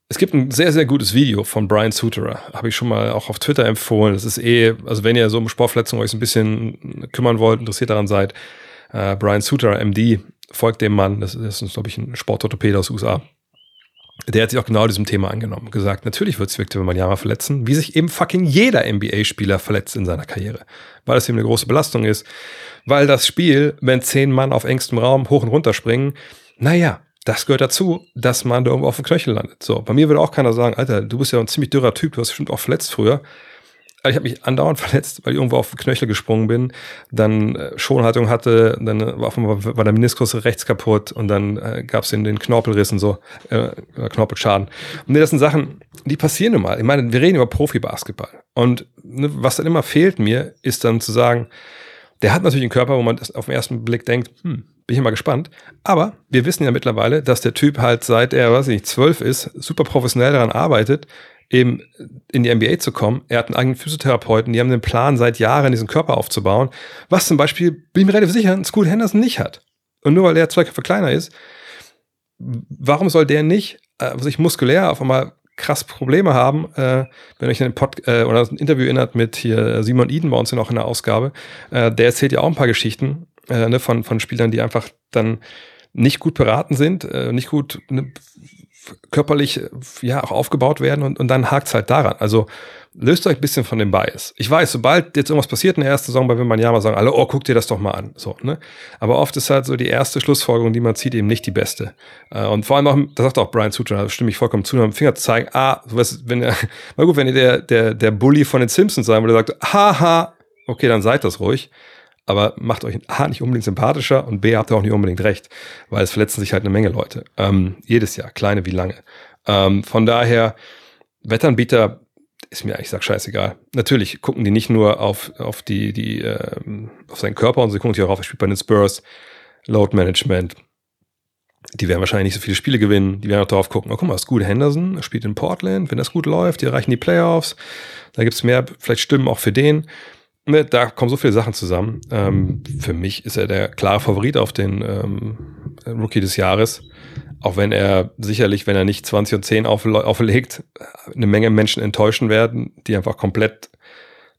es Es gibt ein sehr, sehr gutes Video von Brian Suterer. Habe ich schon mal auch auf Twitter empfohlen. Das ist eh, also wenn ihr so um Sportverletzungen euch ein bisschen kümmern wollt, interessiert daran seid, äh, Brian Suterer, MD, folgt dem Mann. Das, das ist, glaube ich, ein Sportorthopäde aus USA. Der hat sich auch genau diesem Thema angenommen. Gesagt, natürlich wird sich Victor Wembanyama verletzen, wie sich eben fucking jeder NBA-Spieler verletzt in seiner Karriere. Weil es eben eine große Belastung ist. Weil das Spiel, wenn zehn Mann auf engstem Raum hoch und runter springen, naja, das gehört dazu, dass man da irgendwo auf dem Knöchel landet. So, bei mir würde auch keiner sagen, Alter, du bist ja ein ziemlich dürrer Typ, du hast bestimmt auch verletzt früher. Ich habe mich andauernd verletzt, weil ich irgendwo auf Knöchel gesprungen bin, dann äh, Schonhaltung hatte, dann äh, war, war der Meniskus rechts kaputt und dann äh, gab es den, den Knorpelriss und so, äh, Knorpelschaden. Und nee, das sind Sachen, die passieren nun mal. Ich meine, wir reden über Profibasketball. Und ne, was dann immer fehlt mir, ist dann zu sagen, der hat natürlich einen Körper, wo man auf den ersten Blick denkt, hm, bin ich mal gespannt. Aber wir wissen ja mittlerweile, dass der Typ halt seit er, weiß ich nicht, zwölf ist, super professionell daran arbeitet, eben in die NBA zu kommen. Er hat einen eigenen Physiotherapeuten, die haben den Plan, seit Jahren diesen Körper aufzubauen. Was zum Beispiel, bin ich mir relativ sicher, ein Scoot Henderson nicht hat. Und nur weil der zwei Köpfe kleiner ist, warum soll der nicht äh, sich muskulär auf einmal krass Probleme haben, äh, wenn euch ein Pod äh, oder ein Interview erinnert mit hier Simon Eden bei uns noch in der Ausgabe, äh, der erzählt ja auch ein paar Geschichten äh, ne, von, von Spielern, die einfach dann nicht gut beraten sind, äh, nicht gut ne, körperlich ja auch aufgebaut werden und, und dann hakt's halt daran. Also löst euch ein bisschen von dem Bias. Ich weiß, sobald jetzt irgendwas passiert in der ersten Saison, bei man ja mal sagen alle, oh, guck dir das doch mal an. So, ne? Aber oft ist halt so die erste Schlussfolgerung, die man zieht, eben nicht die beste. Äh, und vor allem auch, das sagt auch Brian Sutra, da stimme ich vollkommen zu, mit dem Finger zu zeigen, ah, was, wenn er, mal gut, wenn ihr der, der, der Bully von den Simpsons sein würde, sagt, haha, okay, dann seid das ruhig aber macht euch A nicht unbedingt sympathischer und B habt ihr auch nicht unbedingt recht, weil es verletzen sich halt eine Menge Leute. Ähm, jedes Jahr, kleine wie lange. Ähm, von daher, Wettanbieter ist mir eigentlich sag scheißegal. Natürlich gucken die nicht nur auf, auf die, die, ähm, auf seinen Körper und sie gucken sich auch auf, er spielt bei den Spurs, Load Management. Die werden wahrscheinlich nicht so viele Spiele gewinnen. Die werden auch darauf gucken, oh, guck mal, gut Henderson, spielt in Portland, wenn das gut läuft, die erreichen die Playoffs. Da gibt's mehr, vielleicht Stimmen auch für den ne, da kommen so viele Sachen zusammen. Ähm, für mich ist er der klare Favorit auf den ähm, Rookie des Jahres. Auch wenn er sicherlich, wenn er nicht 20 und 10 auflegt, eine Menge Menschen enttäuschen werden, die einfach komplett,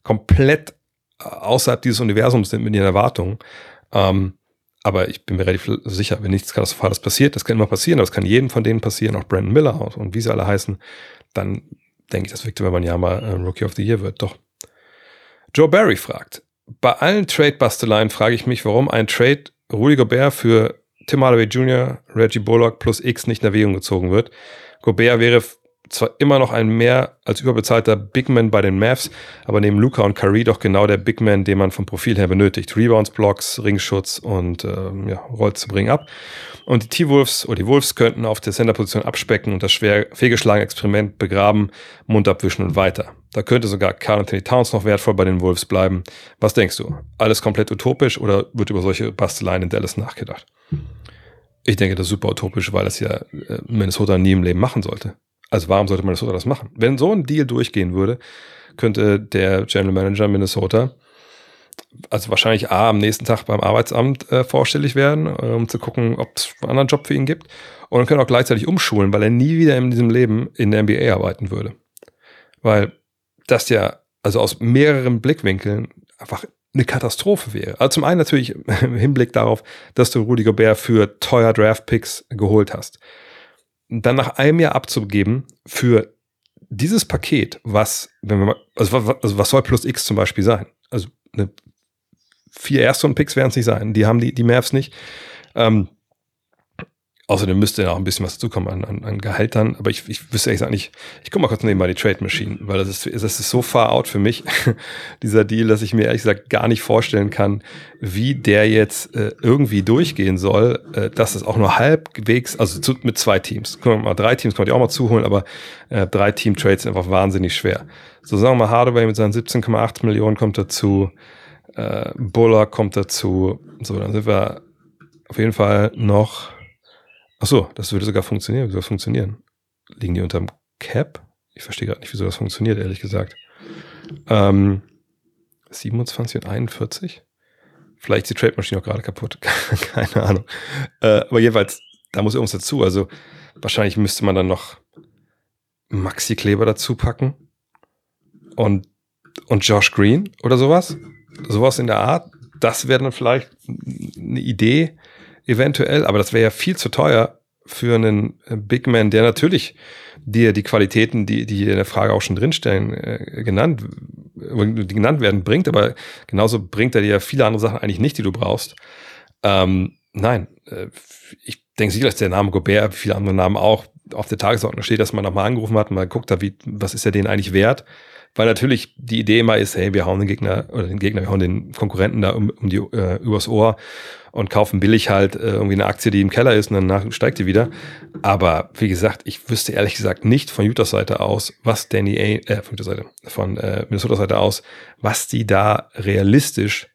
komplett außerhalb dieses Universums sind mit ihren Erwartungen. Ähm, aber ich bin mir relativ sicher, wenn nichts Katastrophales passiert, das kann immer passieren, das kann jedem von denen passieren, auch Brandon Miller und, wie sie alle heißen, dann denke ich, dass Victor Wembanyama äh, Rookie of the Year wird. Doch. Joe Barry fragt, bei allen Trade-Basteleien frage ich mich, warum ein Trade Rudy Gobert für Tim Hardaway Jr., Reggie Bullock plus X nicht in Erwägung gezogen wird. Gobert wäre zwar immer noch ein mehr als überbezahlter Bigman bei den Mavs, aber neben Luca und Curry doch genau der Bigman, den man vom Profil her benötigt. Rebounds, Blocks, Ringschutz und ähm, ja, rollt zu bringen ab. Und die T-Wolves oder die Wolves könnten auf der Center-Position abspecken und das schwer fehlgeschlagene Experiment begraben, Mund abwischen und weiter. Da könnte sogar Carl Anthony Towns noch wertvoll bei den Wolves bleiben. Was denkst du? Alles komplett utopisch oder wird über solche Basteleien in Dallas nachgedacht? Ich denke, das ist super utopisch, weil das ja äh, Minnesota nie im Leben machen sollte. Also warum sollte Minnesota das machen? Wenn so ein Deal durchgehen würde, könnte der General Manager Minnesota also wahrscheinlich A, am nächsten Tag beim Arbeitsamt äh, vorstellig werden, äh, um zu gucken, ob es einen anderen Job für ihn gibt. Und dann können auch gleichzeitig umschulen, weil er nie wieder in diesem Leben in der NBA arbeiten würde. Weil das ja, also aus mehreren Blickwinkeln einfach eine Katastrophe wäre. Also zum einen natürlich im Hinblick darauf, dass du Rudy Gobert für teuer Draft-Picks geholt hast dann nach einem Jahr abzugeben für dieses Paket, was, wenn wir mal, also, also was soll plus X zum Beispiel sein? Also eine vier Erstrunden-Picks werden es nicht sein. Die haben die, die Mavs nicht. Ähm, Außerdem müsste ja auch ein bisschen was dazukommen an, an, an Gehältern. Aber ich, ich wüsste ehrlich gesagt nicht, ich gucke mal kurz nebenbei die Trade Machine, weil das ist, das ist so far out für mich, dieser Deal, dass ich mir ehrlich gesagt gar nicht vorstellen kann, wie der jetzt äh, irgendwie durchgehen soll, äh, dass es auch nur halbwegs, also zu, mit zwei Teams. Wir mal, drei Teams kann man die auch mal zuholen, aber äh, drei Team-Trades sind einfach wahnsinnig schwer. So sagen wir mal, Hardaway mit seinen 17,8 Millionen kommt dazu, äh, Buller kommt dazu. So, dann sind wir auf jeden Fall noch Ach so, das würde sogar funktionieren. Wie soll das funktionieren? Liegen die unterm Cap? Ich verstehe gerade nicht, wieso das funktioniert, ehrlich gesagt. Ähm, 27 und 41? Vielleicht ist die Trade Machine auch gerade kaputt. Keine Ahnung. Äh, aber jedenfalls, da muss irgendwas dazu. Also wahrscheinlich müsste man dann noch Maxi Kleber dazu packen und, und Josh Green oder sowas. Sowas in der Art. Das wäre dann vielleicht eine Idee, eventuell, aber das wäre ja viel zu teuer für einen Big Man, der natürlich dir die Qualitäten, die, die in der Frage auch schon drinstellen, äh, genannt, die genannt werden, bringt, aber genauso bringt er dir viele andere Sachen eigentlich nicht, die du brauchst. Ähm, nein, äh, ich denke sicher, dass der Name Gobert, viele andere Namen auch, auf der Tagesordnung steht, dass man nochmal angerufen hat mal guckt hat, wie, was ist der denen eigentlich wert. Weil natürlich die Idee immer ist, hey, wir hauen den Gegner oder den Gegner, wir hauen den Konkurrenten da um, um die, äh, übers Ohr und kaufen billig halt äh, irgendwie eine Aktie, die im Keller ist und danach steigt die wieder. Aber wie gesagt, ich wüsste ehrlich gesagt nicht von Utahs Seite aus, was Danny A, äh, von Seite, von äh, Minnesota Seite aus, was die da realistisch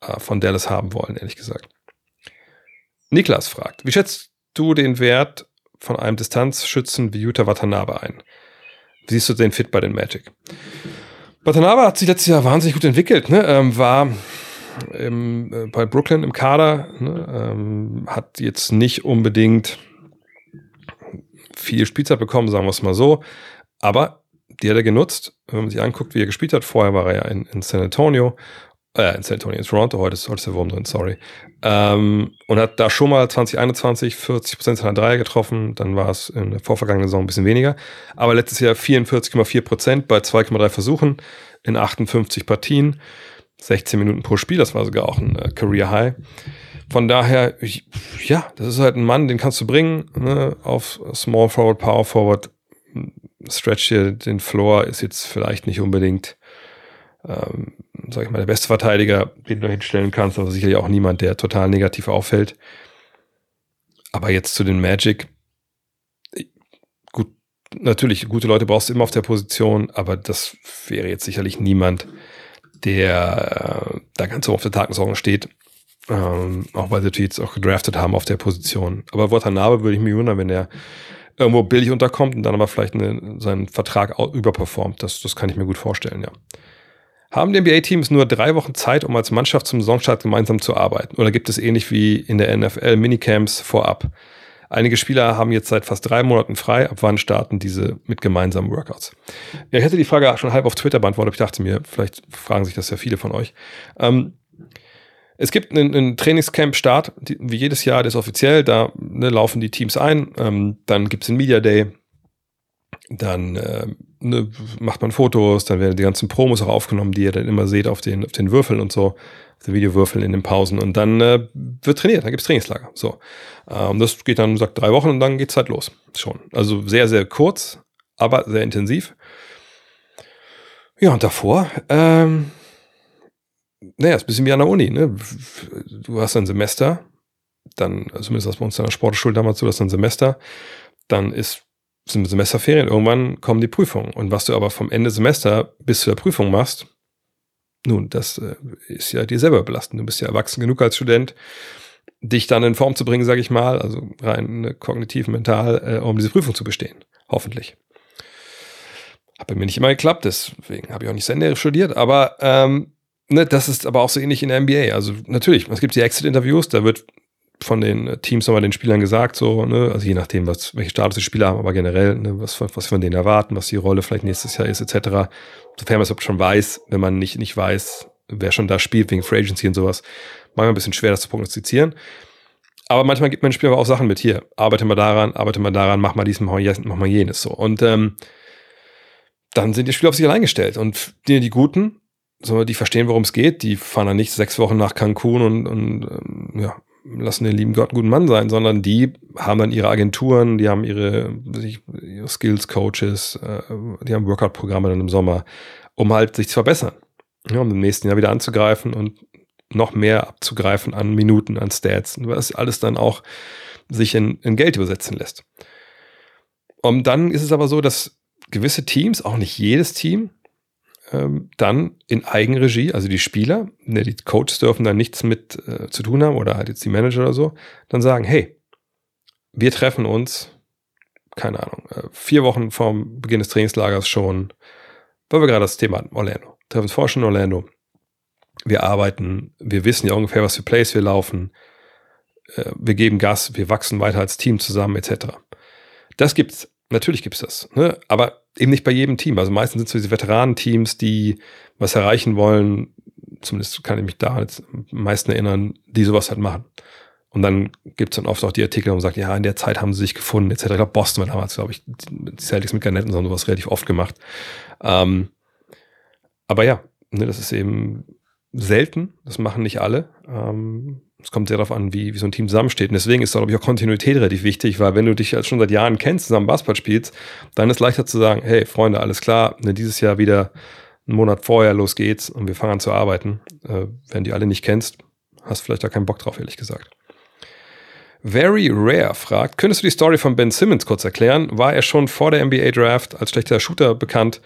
äh, von Dallas haben wollen, ehrlich gesagt. Niklas fragt, wie schätzt du den Wert von einem Distanzschützen wie Utah Watanabe ein? Siehst du den Fit bei den Magic? Watanabe hat sich letztes Jahr wahnsinnig gut entwickelt, ne? ähm, war im, äh, bei Brooklyn im Kader, ne? ähm, hat jetzt nicht unbedingt viel Spielzeit bekommen, sagen wir es mal so, aber die hat er genutzt. Wenn man sich anguckt, wie er gespielt hat, vorher war er ja in, in San Antonio äh, in San Antonio, in Toronto, heute ist, heute ist der Wurm drin, sorry. Ähm, und hat da schon mal 2021 40% seiner Dreier getroffen, dann war es in der vorvergangenen Saison ein bisschen weniger. Aber letztes Jahr 44,4% bei 2,3 Versuchen in 58 Partien, 16 Minuten pro Spiel, das war sogar auch ein äh, Career High. Von daher, ich, ja, das ist halt ein Mann, den kannst du bringen, ne, auf Small Forward, Power Forward, Stretch hier den Floor ist jetzt vielleicht nicht unbedingt ähm, sag ich mal, der beste Verteidiger, den du hinstellen kannst, aber sicherlich auch niemand, der total negativ auffällt. Aber jetzt zu den Magic. Gut, natürlich, gute Leute brauchst du immer auf der Position, aber das wäre jetzt sicherlich niemand, der äh, da ganz so auf der Tagesordnung steht. Ähm, auch weil sie jetzt auch gedraftet haben auf der Position. Aber Watanabe würde ich mich wundern, wenn er irgendwo billig unterkommt und dann aber vielleicht eine, seinen Vertrag überperformt. Das, das kann ich mir gut vorstellen, ja. Haben die NBA-Teams nur drei Wochen Zeit, um als Mannschaft zum Saisonstart gemeinsam zu arbeiten? Oder gibt es ähnlich wie in der NFL Minicamps vorab? Einige Spieler haben jetzt seit fast drei Monaten frei. Ab wann starten diese mit gemeinsamen Workouts? Ja, ich hätte die Frage schon halb auf Twitter beantwortet. Ich dachte mir, vielleicht fragen sich das ja viele von euch. Ähm, es gibt einen, einen Trainingscamp-Start, wie jedes Jahr, das ist offiziell. Da ne, laufen die Teams ein. Ähm, dann gibt es den Media Day. Dann äh, ne, macht man Fotos, dann werden die ganzen Promos auch aufgenommen, die ihr dann immer seht auf den, auf den Würfeln und so, auf den Videowürfeln in den Pausen. Und dann äh, wird trainiert, dann gibt's Trainingslager. So. Ähm, das geht dann, sagt drei Wochen und dann geht's halt los. Schon. Also sehr, sehr kurz, aber sehr intensiv. Ja, und davor, ähm, naja, ist ein bisschen wie an der Uni, ne? Du hast ein Semester, dann, zumindest das bei uns in der Sportschule damals so, dass ein Semester, dann ist sind Semesterferien, irgendwann kommen die Prüfungen. Und was du aber vom Ende Semester bis zur Prüfung machst, nun, das äh, ist ja dir selber belastend. Du bist ja erwachsen genug als Student, dich dann in Form zu bringen, sage ich mal, also rein äh, kognitiv, mental, äh, um diese Prüfung zu bestehen. Hoffentlich. Hat bei mir nicht immer geklappt, deswegen habe ich auch nicht Sender studiert, aber ähm, ne, das ist aber auch so ähnlich in der NBA. Also natürlich, es gibt die Exit-Interviews, da wird von den Teams nochmal den Spielern gesagt, so, ne, also je nachdem, was, welche Status die Spieler haben, aber generell, ne, was, was von denen erwarten, was die Rolle vielleicht nächstes Jahr ist, etc. Sofern man es schon weiß, wenn man nicht, nicht weiß, wer schon da spielt, wegen Free Agency und sowas, manchmal ein bisschen schwer, das zu prognostizieren. Aber manchmal gibt man den Spielern auch Sachen mit hier. Arbeite mal daran, arbeite mal daran, mach mal dies, mach mal, jenes, mach mal jenes, so. Und, ähm, dann sind die Spieler auf sich allein gestellt. Und die, die Guten, so, die verstehen, worum es geht, die fahren dann nicht sechs Wochen nach Cancun und, und ähm, ja, lassen den lieben Gott einen guten Mann sein, sondern die haben dann ihre Agenturen, die haben ihre, ihre Skills-Coaches, äh, die haben Workout-Programme dann im Sommer, um halt sich zu verbessern. Ja, um im nächsten Jahr wieder anzugreifen und noch mehr abzugreifen an Minuten, an Stats, was alles dann auch sich in, in Geld übersetzen lässt. Und dann ist es aber so, dass gewisse Teams, auch nicht jedes Team, ähm, dann in Eigenregie, also die Spieler, ne, die Coaches dürfen da nichts mit äh, zu tun haben oder halt jetzt die Manager oder so, dann sagen, hey, wir treffen uns, keine Ahnung, äh, vier Wochen vorm Beginn des Trainingslagers schon, weil wir gerade das Thema hatten, Orlando. Treffen uns vorher schon in Orlando. Wir arbeiten, wir wissen ja ungefähr, was für Plays wir laufen, äh, wir geben Gas, wir wachsen weiter als Team zusammen, etc. Das gibt's Natürlich gibt's das, ne? aber eben nicht bei jedem Team. Also meistens sind es so diese Veteranenteams, die was erreichen wollen, zumindest kann ich mich da jetzt am meisten erinnern, die sowas halt machen. Und dann gibt's dann oft auch die Artikel, wo man sagt, ja, in der Zeit haben sie sich gefunden, etc. Ich glaube, Boston war damals, glaube ich, die Celtics mit Garnett und so haben sowas relativ oft gemacht. Ähm, aber ja, ne, das ist eben selten, das machen nicht alle. Ähm, es kommt sehr darauf an, wie, wie so ein Team zusammensteht. Und deswegen ist, glaube ich, auch Kontinuität relativ wichtig, weil wenn du dich als schon seit Jahren kennst, zusammen Basketball spielst, dann ist leichter zu sagen, hey, Freunde, alles klar, ne, dieses Jahr wieder einen Monat vorher, los geht's und wir fangen an zu arbeiten. Äh, wenn die alle nicht kennst, hast vielleicht da keinen Bock drauf, ehrlich gesagt. Very Rare fragt, könntest du die Story von Ben Simmons kurz erklären? War er schon vor der NBA Draft als schlechter Shooter bekannt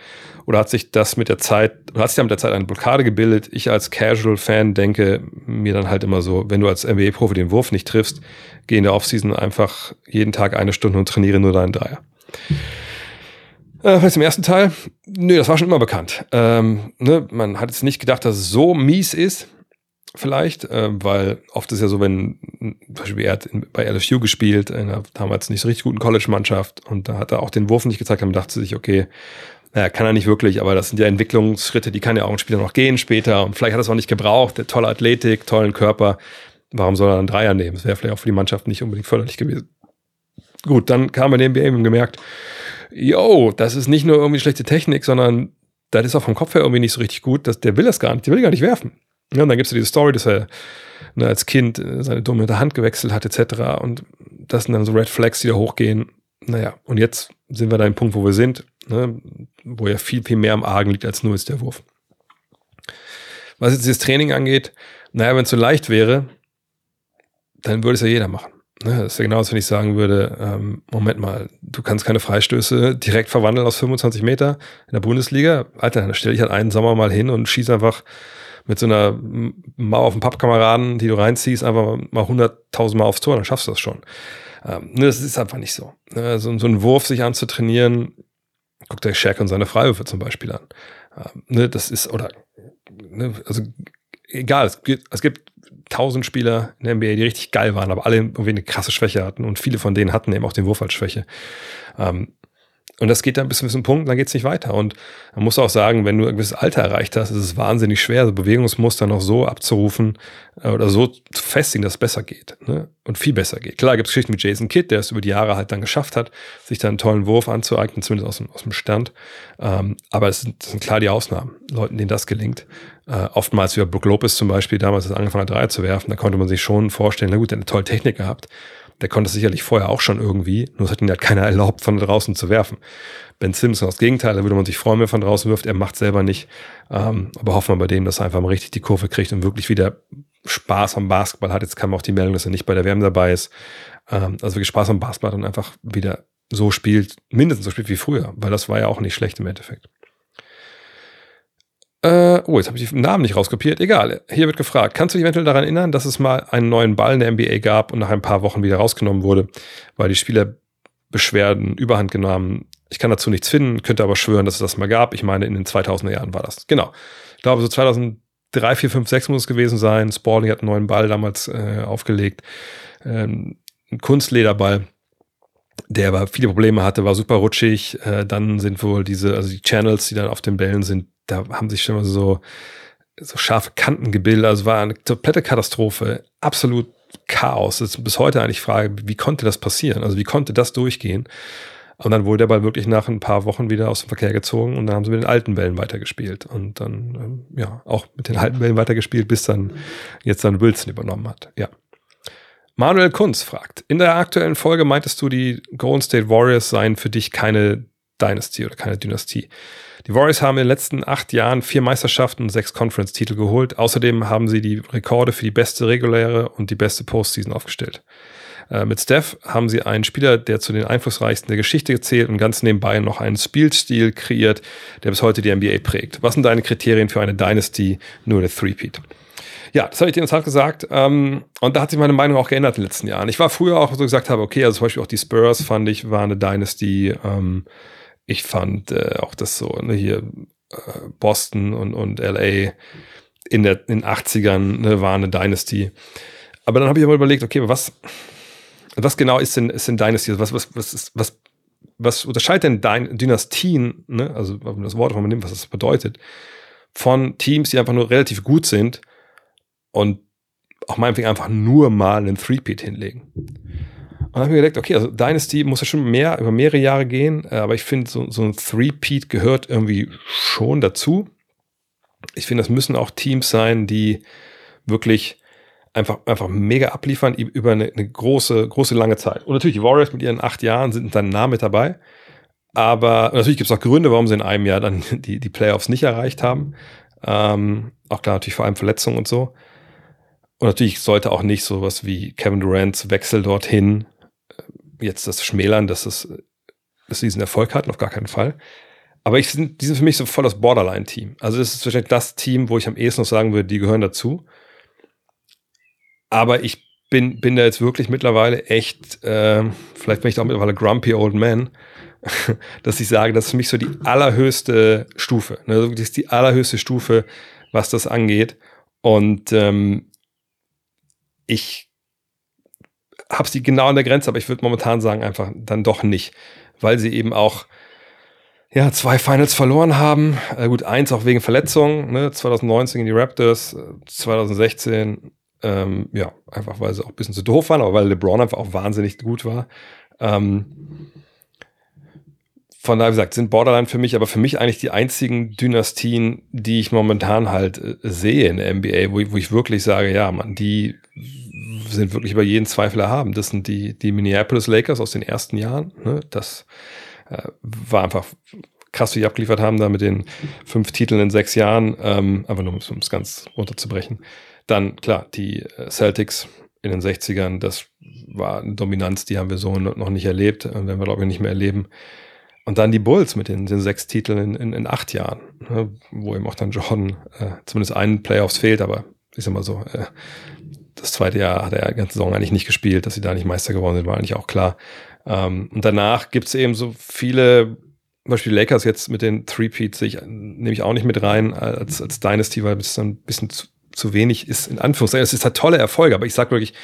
oder hat sich das mit der Zeit, oder hat sich da mit der Zeit eine Blockade gebildet? Ich als Casual-Fan denke mir dann halt immer so, wenn du als NBA-Profi den Wurf nicht triffst, geh in der Offseason einfach jeden Tag eine Stunde und trainiere nur deinen Dreier. Äh, was im ersten Teil? Nö, das war schon immer bekannt. Ähm, ne, man hat jetzt nicht gedacht, dass es so mies ist vielleicht, äh, weil oft ist ja so, wenn zum Beispiel er hat bei LSU gespielt, in einer damals nicht so richtig guten College-Mannschaft und da hat er auch den Wurf nicht gezeigt, dann dachte sich, okay, naja, kann er nicht wirklich, aber das sind ja Entwicklungsschritte, die kann ja auch ein Spieler noch gehen später und vielleicht hat er es auch nicht gebraucht, der tolle Athletik, tollen Körper, warum soll er dann Dreier nehmen? Das wäre vielleicht auch für die Mannschaft nicht unbedingt förderlich gewesen. Gut, dann kam er in den NBA und gemerkt, yo, das ist nicht nur irgendwie schlechte Technik, sondern das ist auch vom Kopf her irgendwie nicht so richtig gut, dass der will das gar nicht, der will gar nicht werfen. Ja, und dann gibt es ja diese Story, dass er ne, als Kind äh, seine Dumme Hand gewechselt hat, etc. Und das sind dann so Red Flags, die da hochgehen. Naja, und jetzt sind wir da im Punkt, wo wir sind, ne, wo ja viel, viel mehr am Argen liegt als nur jetzt der Wurf. Was jetzt dieses Training angeht, naja, wenn es so leicht wäre, dann würde es ja jeder machen. Ne, das ist ja genau, als wenn ich sagen würde, ähm, Moment mal, du kannst keine Freistöße direkt verwandeln aus 25 Meter in der Bundesliga. Alter, dann stelle ich halt einen Sommer mal hin und schieße einfach mit so einer Mauer auf dem Pappkameraden, die du reinziehst, einfach mal 100.000 Mal aufs Tor, dann schaffst du das schon. Ähm, ne, das ist einfach nicht so. Ne, so, so einen Wurf sich anzutrainieren, guckt der Shaq und seine Freiwürfe zum Beispiel an. Ähm, ne, das ist, oder, ne, also egal, es gibt, es gibt tausend Spieler in der NBA, die richtig geil waren, aber alle irgendwie eine krasse Schwäche hatten und viele von denen hatten eben auch den Wurf als Schwäche. Ähm, und das geht dann bis zu einem Punkt, dann geht es nicht weiter. Und man muss auch sagen, wenn du ein gewisses Alter erreicht hast, ist es wahnsinnig schwer, so Bewegungsmuster noch so abzurufen äh, oder so zu festigen, dass es besser geht. Ne? Und viel besser geht. Klar gibt es Geschichten mit Jason Kidd, der es über die Jahre halt dann geschafft hat, sich dann einen tollen Wurf anzueignen, zumindest aus dem, aus dem Stand. Ähm, aber es sind, sind klar die Ausnahmen, Leuten, denen das gelingt. Äh, oftmals wie Brook Lopez zum Beispiel, damals als er angefangen hat, Dreier zu werfen, da konnte man sich schon vorstellen, na gut, der hat eine tolle Technik gehabt der konnte es sicherlich vorher auch schon irgendwie, nur es hat ihn halt keiner erlaubt, von draußen zu werfen. Ben Simpson das Gegenteil, da würde man sich freuen, wenn er von draußen wirft, er macht selber nicht. Ähm, aber hoffen wir bei dem, dass er einfach mal richtig die Kurve kriegt und wirklich wieder Spaß am Basketball hat. Jetzt kam auch die Meldung, dass er nicht bei der WM dabei ist. Ähm, also wirklich Spaß am Basketball und einfach wieder so spielt, mindestens so spielt wie früher, weil das war ja auch nicht schlecht im Endeffekt. Äh, oh, jetzt habe ich den Namen nicht rauskopiert. Egal. Hier wird gefragt, kannst du dich eventuell daran erinnern, dass es mal einen neuen Ball in der NBA gab und nach ein paar Wochen wieder rausgenommen wurde, weil die Spieler Beschwerden überhand genommen? Ich kann dazu nichts finden, könnte aber schwören, dass es das mal gab. Ich meine, in den 2000er Jahren war das. Genau. Ich glaube, so 2003, 4, 5, 6 muss es gewesen sein. Spalding hat einen neuen Ball damals äh, aufgelegt. Ähm, ein Kunstlederball der aber viele Probleme hatte, war super rutschig. Äh, dann sind wohl diese, also die Channels, die dann auf den Bällen sind, da haben sich schon mal so, so scharfe Kanten gebildet. Also war eine komplette Katastrophe. Absolut Chaos. Das ist bis heute eigentlich Frage, wie konnte das passieren? Also wie konnte das durchgehen? Und dann wurde der Ball wirklich nach ein paar Wochen wieder aus dem Verkehr gezogen und dann haben sie mit den alten Bällen weitergespielt. Und dann, ähm, ja, auch mit den alten Bällen weitergespielt, bis dann jetzt dann Wilson übernommen hat. Ja. Manuel Kunz fragt, in der aktuellen Folge meintest du, die Golden State Warriors seien für dich keine Dynasty oder keine Dynastie. Die Warriors haben in den letzten acht Jahren vier Meisterschaften und sechs Conference-Titel geholt. Außerdem haben sie die Rekorde für die beste reguläre und die beste Postseason aufgestellt. Äh, mit Steph haben sie einen Spieler, der zu den einflussreichsten der Geschichte gezählt und ganz nebenbei noch einen Spielstil kreiert, der bis heute die NBA prägt. Was sind deine Kriterien für eine Dynasty, nur der Threepeat? Ja, das habe ich dir der Tat gesagt. Ähm, und da hat sich meine Meinung auch geändert in den letzten Jahren. Ich war früher auch so gesagt habe, okay, also zum Beispiel auch die Spurs fand ich, war eine Dynasty. Ähm, ich fand äh, auch das so, ne, hier äh, Boston und, und LA in, der, in den 80ern ne, war eine Dynasty. Aber dann habe ich mal überlegt, okay, was, was genau ist denn, ist denn Dynasty? Was, was, was, ist, was was unterscheidet denn dein Dynastien, ne, also das Wort, wenn man nimmt, was das bedeutet, von Teams, die einfach nur relativ gut sind und auch meinetwegen einfach nur mal einen Three-Peat hinlegen. Und dann habe ich mir gedacht, okay, also Dynasty muss ja schon mehr, über mehrere Jahre gehen, äh, aber ich finde, so, so ein Three-Peat gehört irgendwie schon dazu. Ich finde, das müssen auch Teams sein, die wirklich einfach, einfach mega abliefern über eine, eine große, große lange Zeit. Und natürlich, die Warriors mit ihren acht Jahren sind dann nah mit dabei. Aber natürlich gibt es auch Gründe, warum sie in einem Jahr dann die, die Playoffs nicht erreicht haben. Ähm, auch klar, natürlich vor allem Verletzungen und so. Und natürlich sollte auch nicht sowas wie Kevin Durant's Wechsel dorthin jetzt das schmälern, dass, es, dass diesen Erfolg hatten, auf gar keinen Fall. Aber ich, die sind für mich so voll das Borderline-Team. Also das ist wahrscheinlich das Team, wo ich am ehesten noch sagen würde, die gehören dazu. Aber ich bin, bin da jetzt wirklich mittlerweile echt, äh, vielleicht bin ich da auch mittlerweile grumpy old man, dass ich sage, das ist für mich so die allerhöchste Stufe. Ne? Das ist die allerhöchste Stufe, was das angeht. Und ähm, ich habe sie genau an der Grenze, aber ich würde momentan sagen, einfach dann doch nicht, weil sie eben auch ja, zwei Finals verloren haben. Äh, gut, eins auch wegen Verletzungen, ne? 2019 in die Raptors, 2016, äh, ähm, ja, einfach weil sie auch ein bisschen zu doof waren, aber weil LeBron einfach auch wahnsinnig gut war. Ähm, von daher, gesagt, sind Borderline für mich, aber für mich eigentlich die einzigen Dynastien, die ich momentan halt äh, sehe in der NBA, wo ich, wo ich wirklich sage, ja, man, die sind wirklich über jeden Zweifel erhaben. Das sind die, die Minneapolis Lakers aus den ersten Jahren. Ne? Das äh, war einfach krass, wie die abgeliefert haben, da mit den fünf Titeln in sechs Jahren, ähm, einfach nur um es ganz runterzubrechen. Dann, klar, die äh, Celtics in den 60ern, das war eine Dominanz, die haben wir so noch nicht erlebt, und werden wir, glaube ich, nicht mehr erleben. Und dann die Bulls mit den, den sechs Titeln in, in, in acht Jahren, ne, wo eben auch dann Jordan äh, zumindest einen Playoffs fehlt, aber sag mal so, äh, das zweite Jahr hat er die ganze Saison eigentlich nicht gespielt, dass sie da nicht Meister geworden sind, war eigentlich auch klar. Ähm, und danach gibt es eben so viele, zum Beispiel Lakers jetzt mit den Three-Peats, nehme ich auch nicht mit rein als, als Dynasty, weil es dann ein bisschen zu, zu wenig ist, in Anführungszeichen. Es ist halt tolle Erfolge, aber ich sag wirklich,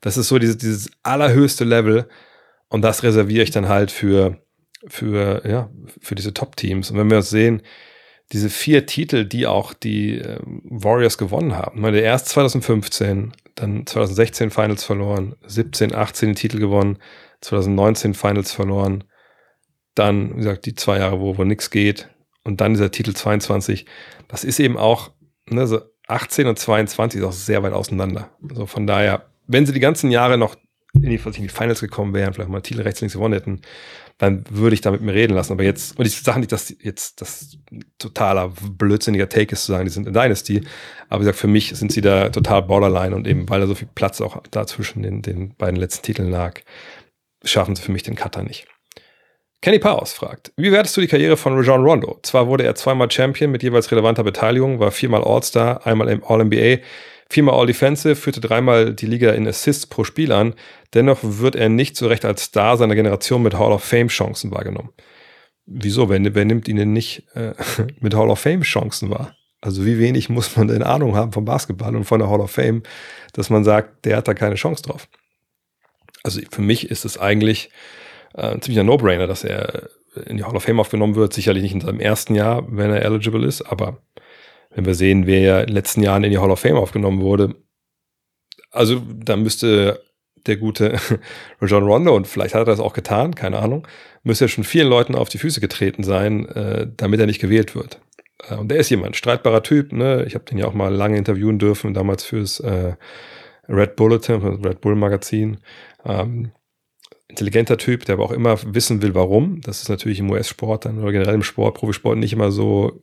das ist so dieses, dieses allerhöchste Level und das reserviere ich dann halt für, für, ja, für diese Top-Teams. Und wenn wir sehen, diese vier Titel, die auch die äh, Warriors gewonnen haben. Der erst 2015, dann 2016 Finals verloren, 17, 18 den Titel gewonnen, 2019 Finals verloren, dann, wie gesagt, die zwei Jahre, wo, wo nichts geht und dann dieser Titel 22. Das ist eben auch, ne, so 18 und 22 ist auch sehr weit auseinander. Also von daher, wenn sie die ganzen Jahre noch in die, in die Finals gekommen wären, vielleicht mal Titel rechts, links gewonnen hätten, dann würde ich da mit mir reden lassen. Aber jetzt, und ich sage nicht, dass jetzt das totaler blödsinniger Take ist zu sagen, die sind in Dynasty. Aber wie gesagt, für mich sind sie da total borderline und eben, weil da so viel Platz auch da zwischen den, den beiden letzten Titeln lag, schaffen sie für mich den Cutter nicht. Kenny Paus fragt, wie wertest du die Karriere von Rajon Rondo? Zwar wurde er zweimal Champion mit jeweils relevanter Beteiligung, war viermal All-Star, einmal im All-NBA, viermal All-Defensive, führte dreimal die Liga in Assists pro Spiel an. Dennoch wird er nicht so recht als Star seiner Generation mit Hall of Fame-Chancen wahrgenommen. Wieso? Wer, wer nimmt ihn denn nicht äh, mit Hall of Fame-Chancen wahr? Also wie wenig muss man denn Ahnung haben vom Basketball und von der Hall of Fame, dass man sagt, der hat da keine Chance drauf. Also für mich ist es eigentlich äh, ein ziemlicher No-Brainer, dass er in die Hall of Fame aufgenommen wird. Sicherlich nicht in seinem ersten Jahr, wenn er eligible ist, aber wenn wir sehen, wer ja in den letzten Jahren in die Hall of Fame aufgenommen wurde, also da müsste der gute Rajon Rondo, und vielleicht hat er das auch getan, keine Ahnung, müsste ja schon vielen Leuten auf die Füße getreten sein, äh, damit er nicht gewählt wird. Äh, und der ist jemand, streitbarer Typ, ne? Ich habe den ja auch mal lange interviewen dürfen, damals fürs äh, Red Bulletin, Red Bull Magazin. Ähm, intelligenter Typ, der aber auch immer wissen will, warum. Das ist natürlich im US-Sport dann oder generell im Sport, Profisport nicht immer so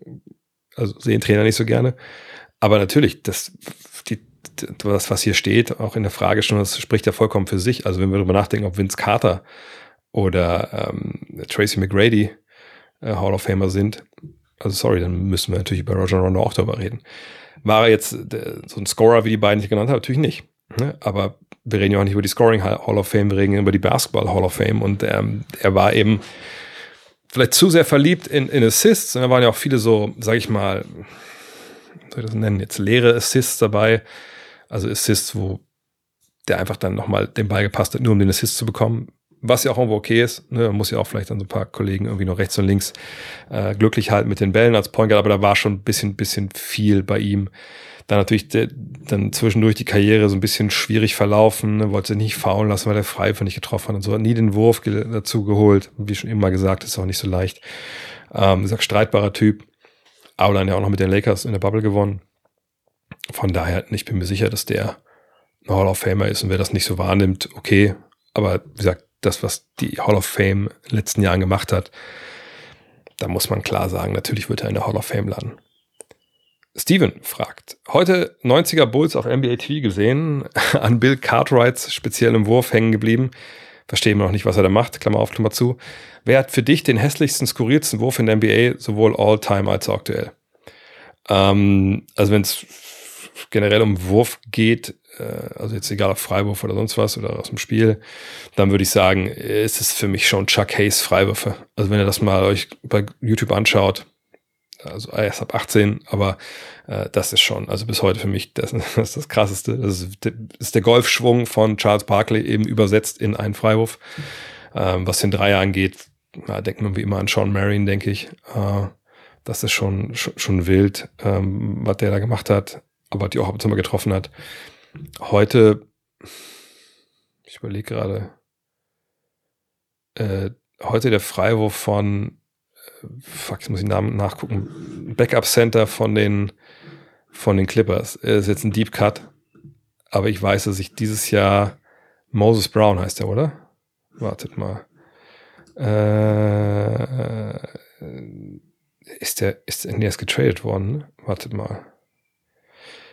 also sehen Trainer nicht so gerne. Aber natürlich, das, die, das, was hier steht, auch in der Frage schon, das spricht ja vollkommen für sich. Also wenn wir darüber nachdenken, ob Vince Carter oder ähm, Tracy McGrady äh, Hall of Famer sind, also sorry, dann müssen wir natürlich über Roger Rondo auch darüber reden. War er jetzt der, so ein Scorer, wie die beiden, ich genannt habe? Natürlich nicht. Ne? Aber wir reden ja auch nicht über die Scoring Hall of Fame, wir reden über die Basketball Hall of Fame. Und ähm, er war eben vielleicht zu sehr verliebt in, in Assists. Und da waren ja auch viele so, sag ich mal, soll ich das nennen, jetzt leere Assists dabei. Also Assists, wo der einfach dann nochmal den Ball gepasst hat, nur um den Assist zu bekommen. was ja auch irgendwo okay ist. Ne? Man muss ja auch vielleicht dann so ein paar Kollegen irgendwie noch rechts und links äh, glücklich halten mit den Bällen als Point Guard, aber da war schon ein bisschen, bisschen viel bei ihm. Dann natürlich de, dann zwischendurch die Karriere so ein bisschen schwierig verlaufen, ne? wollte nicht faulen lassen, weil der Freiwurf nicht getroffen hat und so. Hat nie den Wurf dazu geholt. Wie schon immer gesagt, ist auch nicht so leicht. Ähm, ist streitbarer Typ. Aber dann ja auch noch mit den Lakers in der Bubble gewonnen. Von daher, ich bin mir sicher, dass der ein Hall of Famer ist und wer das nicht so wahrnimmt, okay. Aber wie gesagt, das, was die Hall of Fame in den letzten Jahren gemacht hat, da muss man klar sagen, natürlich wird er in der Hall of Fame landen. Steven fragt, heute 90er Bulls auf NBA TV gesehen, an Bill Cartwrights speziellem Wurf hängen geblieben. Verstehe immer noch nicht, was er da macht, Klammer auf, Klammer zu. Wer hat für dich den hässlichsten, skurrilsten Wurf in der NBA, sowohl all-time als auch aktuell? Ähm, also wenn es generell um Wurf geht, äh, also jetzt egal ob Freiwurf oder sonst was oder aus dem Spiel, dann würde ich sagen, ist es für mich schon Chuck Hayes Freiwürfe. Also wenn ihr das mal euch bei YouTube anschaut, also erst ab 18, aber äh, das ist schon, also bis heute für mich, das, das ist das Krasseste. Das ist, der Golfschwung von Charles Barkley eben übersetzt in einen Freiwurf. Ähm, was den Dreier angeht, na, denkt man wie immer an Sean Marion, denke ich. Äh, das ist schon, schon, schon wild, ähm, was der da gemacht hat, aber die auch ab und zu mal getroffen hat. Heute, ich überlege gerade, äh, heute der Freiwurf von, fuck, jetzt muss ich Namen nachgucken, Backup Center von den, von den Clippers. Er ist jetzt ein Deep Cut, aber ich weiß, dass ich dieses Jahr Moses Brown heißt er, oder? Wartet mal. Äh, ist der, ist der, ist getradet worden, ne? Wartet mal.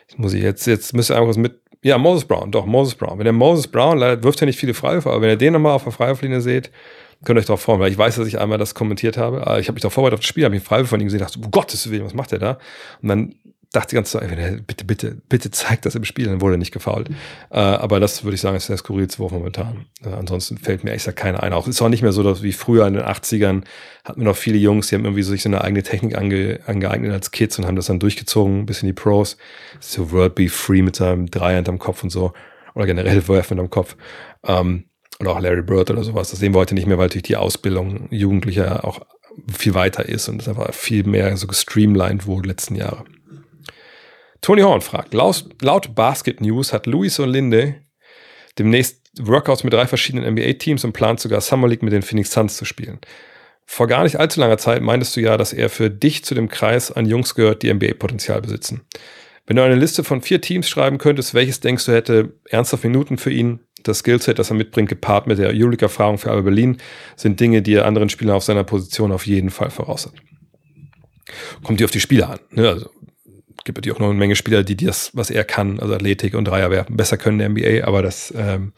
Jetzt muss ich jetzt, jetzt müsste einfach mit, ja, Moses Brown, doch, Moses Brown. Wenn der Moses Brown, leider wirft er nicht viele Freiwürfe, aber wenn ihr den nochmal auf der Freiwurflinie seht, könnt euch darauf freuen, weil ich weiß, dass ich einmal das kommentiert habe. Ich habe mich darauf vorbereitet auf das Spiel, habe mich Freiwurf von ihm gesehen, dachte, um Gottes Willen, was macht der da? Und dann dachte die ganze Zeit, bitte, bitte, bitte zeigt das im Spiel, dann wurde er nicht gefault. Äh, aber das würde ich sagen, ist der skurrilste Wurf momentan. Äh, ansonsten fällt mir echt keiner ein. Auch ist auch nicht mehr so, dass wie früher in den 80ern hatten wir noch viele Jungs, die haben irgendwie so sich so eine eigene Technik ange, angeeignet als Kids und haben das dann durchgezogen bis in die Pros. So World Be Free mit seinem Dreihand am Kopf und so. Oder generell Werfen am Kopf. Ähm, oder auch Larry Bird oder sowas. Das sehen wir heute nicht mehr, weil natürlich die Ausbildung Jugendlicher auch viel weiter ist und es einfach viel mehr so gestreamlined wurde letzten Jahre. Tony Horn fragt, laut, Basket News hat Luis und Linde demnächst Workouts mit drei verschiedenen NBA-Teams und plant sogar Summer League mit den Phoenix Suns zu spielen. Vor gar nicht allzu langer Zeit meintest du ja, dass er für dich zu dem Kreis an Jungs gehört, die NBA-Potenzial besitzen. Wenn du eine Liste von vier Teams schreiben könntest, welches denkst du hätte ernsthaft Minuten für ihn? Das Skillset, das er mitbringt, gepaart mit der Euroleague-Erfahrung für Alba Berlin, sind Dinge, die er anderen Spielern auf seiner Position auf jeden Fall voraus hat. Kommt dir auf die Spieler an. Ne? Also gibt natürlich auch noch eine Menge Spieler, die das, was er kann, also Athletik und Dreierwerfen, besser können in der NBA, aber das, ähm,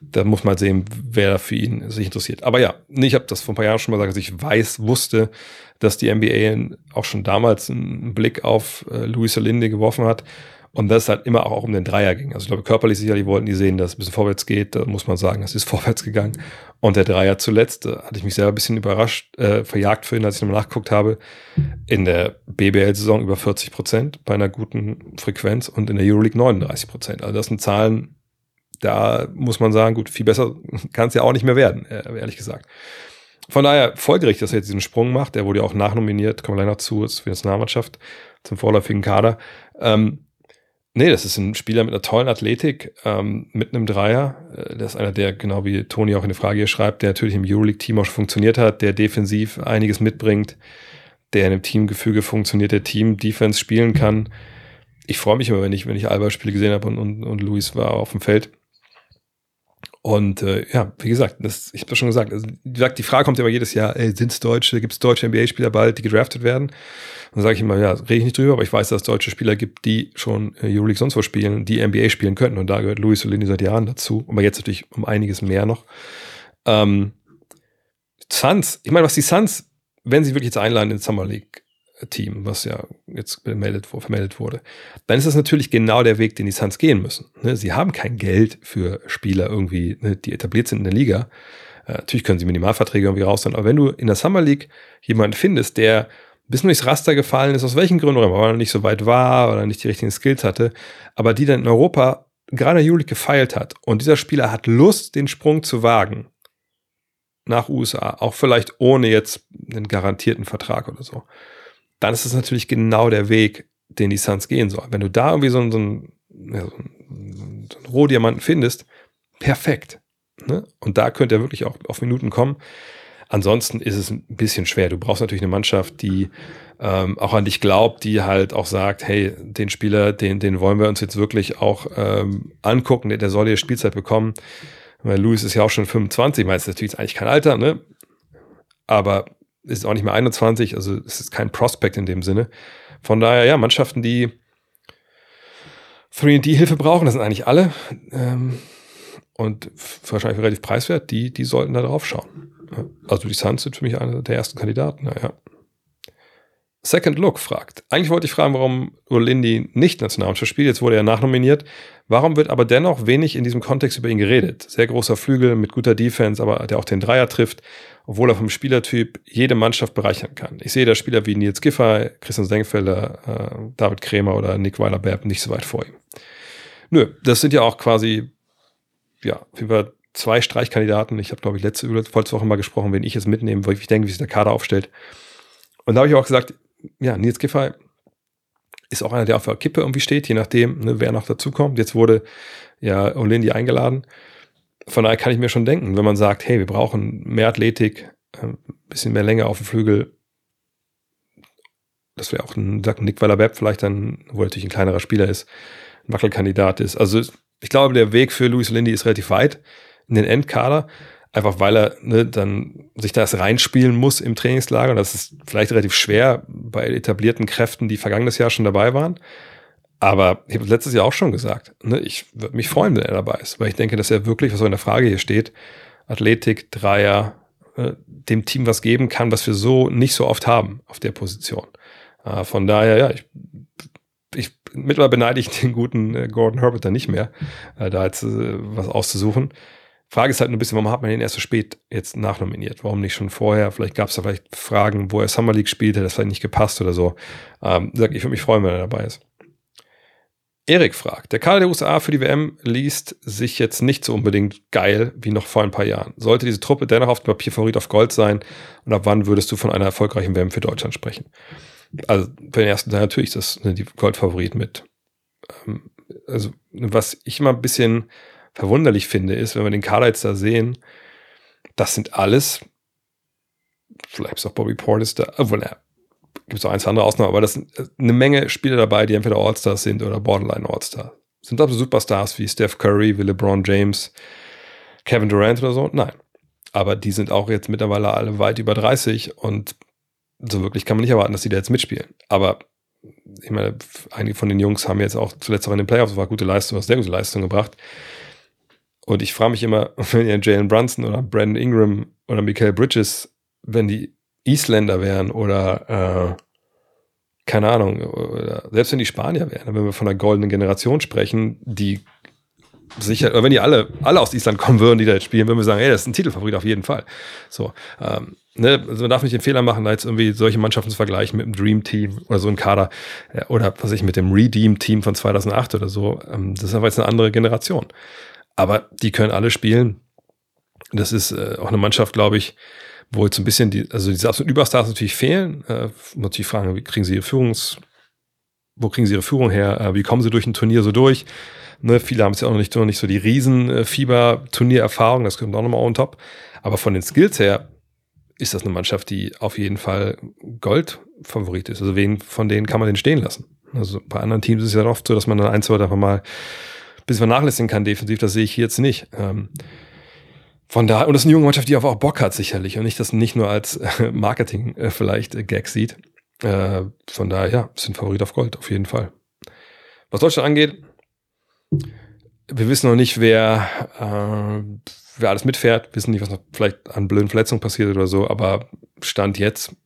da muss man sehen, wer für ihn sich interessiert. Aber ja, ich habe das vor ein paar Jahren schon mal gesagt, dass ich weiß, wusste, dass die NBA auch schon damals einen Blick auf äh, Luis Olinde geworfen hat und das halt immer auch um den Dreier ging. Also ich glaube, körperlich sicherlich wollten die sehen, dass es ein bisschen vorwärts geht. Da muss man sagen, es ist vorwärts gegangen. Und der Dreier zuletzt, da hatte ich mich selber ein bisschen überrascht, äh, verjagt für ihn, als ich nochmal nachgeguckt habe. In der BBL-Saison über 40 Prozent bei einer guten Frequenz und in der Euroleague 39 Prozent. Also das sind Zahlen, da muss man sagen, gut, viel besser kann es ja auch nicht mehr werden, äh, ehrlich gesagt. Von daher folgerichtig, dass er jetzt diesen Sprung macht. Der wurde ja auch nachnominiert, kommen wir gleich noch zu, für die Nationalmannschaft zum vorläufigen Kader. Ähm, Nee, das ist ein Spieler mit einer tollen Athletik, ähm, mit einem Dreier. Äh, das ist einer, der, genau wie Toni auch in der Frage hier schreibt, der natürlich im Euroleague-Team auch schon funktioniert hat, der defensiv einiges mitbringt, der in einem Teamgefüge funktioniert, der Team-Defense spielen kann. Ich freue mich immer, wenn ich, wenn ich Alba-Spiele gesehen habe und, und, und Luis war auf dem Feld. Und äh, ja, wie gesagt, das, ich habe schon gesagt, also, die Frage kommt immer jedes Jahr, sind es Deutsche, gibt es deutsche NBA-Spieler bald, die gedraftet werden? Dann sage ich immer, ja, rede ich nicht drüber, aber ich weiß, dass es deutsche Spieler gibt, die schon äh, Euroleague sonst wo spielen, die NBA spielen könnten. Und da gehört Luis Solini seit Jahren dazu. Aber jetzt natürlich um einiges mehr noch. Ähm, Suns, ich meine, was die Suns, wenn sie wirklich jetzt einladen ins Summer League Team, was ja jetzt gemeldet, vermeldet wurde, dann ist das natürlich genau der Weg, den die Suns gehen müssen. Ne? Sie haben kein Geld für Spieler irgendwie, ne, die etabliert sind in der Liga. Äh, natürlich können sie Minimalverträge irgendwie raus, aber wenn du in der Summer League jemanden findest, der bis durchs Raster gefallen ist, aus welchen Gründen auch immer, weil er nicht so weit war oder nicht die richtigen Skills hatte, aber die dann in Europa gerade Juli gefeilt hat und dieser Spieler hat Lust, den Sprung zu wagen, nach USA, auch vielleicht ohne jetzt einen garantierten Vertrag oder so, dann ist es natürlich genau der Weg, den die Suns gehen sollen. Wenn du da irgendwie so einen, so einen, ja, so einen, Rohdiamanten findest, perfekt. Ne? Und da könnte er wirklich auch auf Minuten kommen. Ansonsten ist es ein bisschen schwer. Du brauchst natürlich eine Mannschaft, die ähm, auch an dich glaubt, die halt auch sagt, hey, den Spieler, den, den wollen wir uns jetzt wirklich auch ähm, angucken, der, der soll hier Spielzeit bekommen. Weil Louis ist ja auch schon 25, meinst natürlich eigentlich kein Alter, ne? Aber ist auch nicht mehr 21, also es ist kein Prospect in dem Sinne. Von daher, ja, Mannschaften, die 3D-Hilfe brauchen, das sind eigentlich alle. Ähm, und wahrscheinlich relativ preiswert, die, die sollten da drauf schauen. Also die Suns sind für mich einer der ersten Kandidaten, naja. Second Look fragt. Eigentlich wollte ich fragen, warum Urlindi nicht Nationalmannschaft spielt. Jetzt wurde er nachnominiert. Warum wird aber dennoch wenig in diesem Kontext über ihn geredet? Sehr großer Flügel mit guter Defense, aber der auch den Dreier trifft, obwohl er vom Spielertyp jede Mannschaft bereichern kann. Ich sehe da Spieler wie Nils Giffey, Christian Senkfelder, äh, David Krämer oder Nick Weiler-Berb nicht so weit vor ihm. Nö, das sind ja auch quasi, ja, über zwei Streichkandidaten. Ich habe, glaube ich, letzte, Woche mal gesprochen, wenn ich es mitnehme, wo ich denke, wie sich der Kader aufstellt. Und da habe ich auch gesagt, ja, Nils Giffey ist auch einer, der auf der Kippe irgendwie steht, je nachdem, ne, wer noch dazukommt. Jetzt wurde ja Olindi eingeladen. Von daher kann ich mir schon denken, wenn man sagt, hey, wir brauchen mehr Athletik, ein äh, bisschen mehr Länge auf dem Flügel, das wäre auch ein, sagt Nick Waller-Bepp vielleicht dann, wo er natürlich ein kleinerer Spieler ist, ein Wackelkandidat ist. Also ich glaube, der Weg für Luis Lindy ist relativ weit in den Endkader, einfach weil er ne, dann sich das reinspielen muss im Trainingslager. Und das ist vielleicht relativ schwer bei etablierten Kräften, die vergangenes Jahr schon dabei waren. Aber ich habe letztes Jahr auch schon gesagt, ne, ich würde mich freuen, wenn er dabei ist, weil ich denke, dass er wirklich, was so in der Frage hier steht, Athletik, Dreier, äh, dem Team was geben kann, was wir so nicht so oft haben auf der Position. Äh, von daher, ja, ich, ich mittlerweile beneide ich den guten äh, Gordon Herbert da nicht mehr, äh, da jetzt äh, was auszusuchen. Frage ist halt nur ein bisschen, warum hat man den erst so spät jetzt nachnominiert? Warum nicht schon vorher? Vielleicht gab es da vielleicht Fragen, wo er Summer League spielte, das hat nicht gepasst oder so. Ähm, ich würde mich freuen, wenn er dabei ist. Erik fragt, der Kader der USA für die WM liest sich jetzt nicht so unbedingt geil wie noch vor ein paar Jahren. Sollte diese Truppe dennoch auf dem Papier Favorit auf Gold sein? Und ab wann würdest du von einer erfolgreichen WM für Deutschland sprechen? Also für den ersten Teil natürlich das sind die Goldfavorit mit. Ähm, also was ich immer ein bisschen verwunderlich finde, ist, wenn wir den Kader jetzt da sehen, das sind alles, vielleicht ist auch Bobby Portis da, obwohl er gibt es auch eins andere Ausnahmen, aber das sind äh, eine Menge Spieler dabei, die entweder All-Stars sind oder Borderline All-Stars. Sind das Superstars wie Steph Curry, wie LeBron James, Kevin Durant oder so? Nein. Aber die sind auch jetzt mittlerweile alle weit über 30 und so wirklich kann man nicht erwarten, dass die da jetzt mitspielen. Aber ich meine, einige von den Jungs haben jetzt auch zuletzt auch in den Playoffs war gute Leistung, sehr gute Leistung gebracht. Und ich frage mich immer, wenn ihr Jalen Brunson oder Brandon Ingram oder Michael Bridges, wenn die Isländer wären oder äh, keine Ahnung, oder selbst wenn die Spanier wären, wenn wir von einer goldenen Generation sprechen, die sicher, oder wenn die alle, alle aus Island kommen würden, die da jetzt spielen, würden wir sagen, ey, das ist ein Titelfavorit auf jeden Fall. So, ähm, ne, also man darf nicht den Fehler machen, da jetzt irgendwie solche Mannschaften zu vergleichen mit dem Dream Team oder so ein Kader äh, oder was ich mit dem Redeem Team von 2008 oder so. Ähm, das ist aber jetzt eine andere Generation. Aber die können alle spielen. Das ist äh, auch eine Mannschaft, glaube ich, wo jetzt ein bisschen die, also diese absoluten Überstars natürlich fehlen. Äh, natürlich fragen, wie kriegen sie ihre Führungs, wo kriegen sie ihre Führung her? Äh, wie kommen sie durch ein Turnier so durch? Ne, viele haben es ja auch noch nicht, noch nicht so die Riesenfieber-Turniererfahrung, das kommt auch nochmal on top. Aber von den Skills her ist das eine Mannschaft, die auf jeden Fall Gold-Favorit ist. Also wen von denen kann man den stehen lassen? Also bei anderen Teams ist es ja oft so, dass man dann ein, zwei einfach mal bis vernachlässigen kann defensiv. Das sehe ich jetzt nicht. Ähm, von da und das ist eine junge Mannschaft, die auch Bock hat sicherlich und nicht das nicht nur als äh, Marketing äh, vielleicht äh, Gag sieht. Von daher, ja, sind Favorit auf Gold, auf jeden Fall. Was Deutschland angeht, wir wissen noch nicht, wer, äh, wer alles mitfährt, wissen nicht, was noch vielleicht an blöden Verletzungen passiert oder so, aber Stand jetzt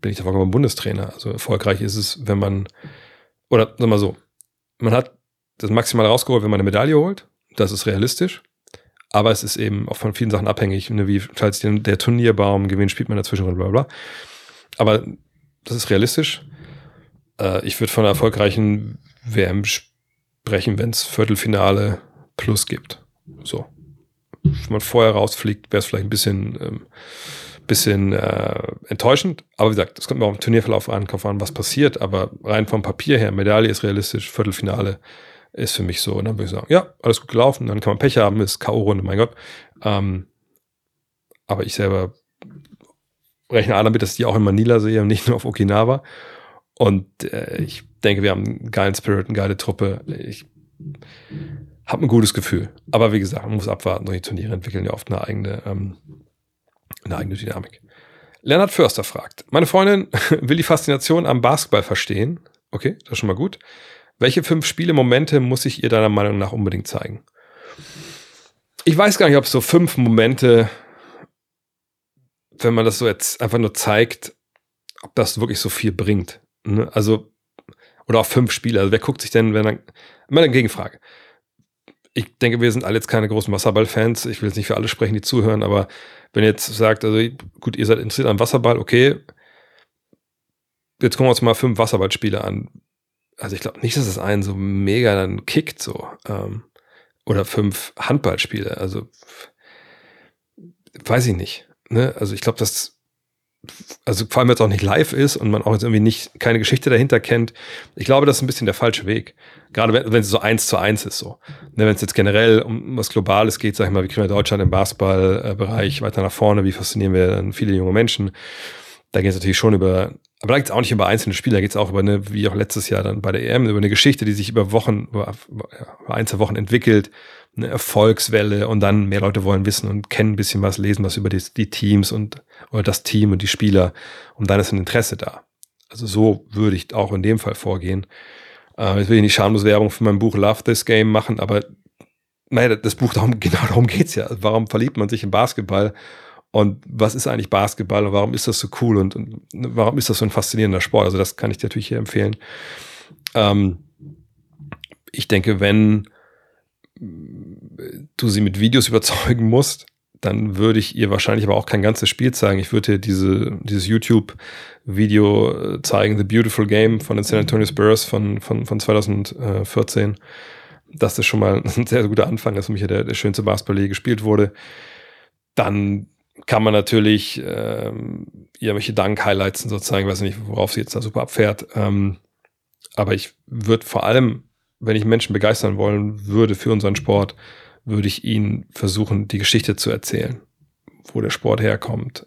bin ich da vollkommen Bundestrainer. Also erfolgreich ist es, wenn man, oder sag mal so, man hat das maximal rausgeholt, wenn man eine Medaille holt. Das ist realistisch. Aber es ist eben auch von vielen Sachen abhängig, ne, wie falls der Turnierbaum gewinnt, spielt man dazwischen bla bla. Aber das ist realistisch. Äh, ich würde von einer erfolgreichen WM sprechen, wenn es Viertelfinale plus gibt. So. wenn man vorher rausfliegt, wäre es vielleicht ein bisschen, ähm, bisschen äh, enttäuschend. Aber wie gesagt, es kommt mir auch im Turnierverlauf an, an, was passiert. Aber rein vom Papier her, Medaille ist realistisch, Viertelfinale ist für mich so. Und dann würde ich sagen, ja, alles gut gelaufen. Dann kann man Pech haben, ist K.O.-Runde, mein Gott. Ähm, aber ich selber rechne alle damit, dass ich die auch in Manila sehe und nicht nur auf Okinawa. Und äh, ich denke, wir haben einen geilen Spirit, eine geile Truppe. Ich habe ein gutes Gefühl. Aber wie gesagt, man muss abwarten. Solche Turniere entwickeln ja oft eine eigene, ähm, eine eigene Dynamik. Leonard Förster fragt, meine Freundin will die Faszination am Basketball verstehen. Okay, das ist schon mal gut. Welche fünf Spielemomente muss ich ihr deiner Meinung nach unbedingt zeigen? Ich weiß gar nicht, ob so fünf Momente, wenn man das so jetzt einfach nur zeigt, ob das wirklich so viel bringt. Ne? Also, oder auch fünf Spiele. Also wer guckt sich denn, wenn dann, immer eine Gegenfrage. Ich denke, wir sind alle jetzt keine großen Wasserball-Fans. Ich will jetzt nicht für alle sprechen, die zuhören, aber wenn ihr jetzt sagt, also gut, ihr seid interessiert an Wasserball, okay, jetzt gucken wir uns mal fünf Wasserballspiele an. Also ich glaube nicht, dass es einen so mega dann kickt, so. Ähm, oder fünf Handballspiele. Also weiß ich nicht. Ne? Also ich glaube, dass also vor allem es auch nicht live ist und man auch jetzt irgendwie nicht keine Geschichte dahinter kennt. Ich glaube, das ist ein bisschen der falsche Weg. Gerade wenn, wenn es so eins zu eins ist so. Ne, wenn es jetzt generell um was Globales geht, sag ich mal, wie kriegen wir Deutschland im Basketballbereich weiter nach vorne, wie faszinieren wir dann viele junge Menschen. Da geht es natürlich schon über, aber da geht es auch nicht über einzelne Spiele, da geht es auch über eine, wie auch letztes Jahr dann bei der EM, über eine Geschichte, die sich über Wochen, über, über einzelne Wochen entwickelt eine Erfolgswelle und dann mehr Leute wollen wissen und kennen ein bisschen was, lesen was über die, die Teams und oder das Team und die Spieler und dann ist ein Interesse da. Also so würde ich auch in dem Fall vorgehen. Äh, jetzt will ich nicht schamlos Werbung für mein Buch Love This Game machen, aber naja, das Buch, darum, genau darum geht's ja. Warum verliebt man sich in Basketball? Und was ist eigentlich Basketball und warum ist das so cool und, und warum ist das so ein faszinierender Sport? Also das kann ich dir natürlich hier empfehlen. Ähm, ich denke, wenn du sie mit Videos überzeugen musst, dann würde ich ihr wahrscheinlich aber auch kein ganzes Spiel zeigen. Ich würde ihr diese, dieses YouTube-Video äh, zeigen, The Beautiful Game von den San Antonio Spurs von, von, von 2014. Das ist schon mal ein sehr, guter Anfang, dass für mich ja der, der schönste Basketball, der gespielt wurde. Dann kann man natürlich ähm, irgendwelche Dank-Highlights sozusagen, weiß nicht, worauf sie jetzt da super abfährt. Ähm, aber ich würde vor allem wenn ich Menschen begeistern wollen würde für unseren Sport, würde ich ihnen versuchen, die Geschichte zu erzählen, wo der Sport herkommt.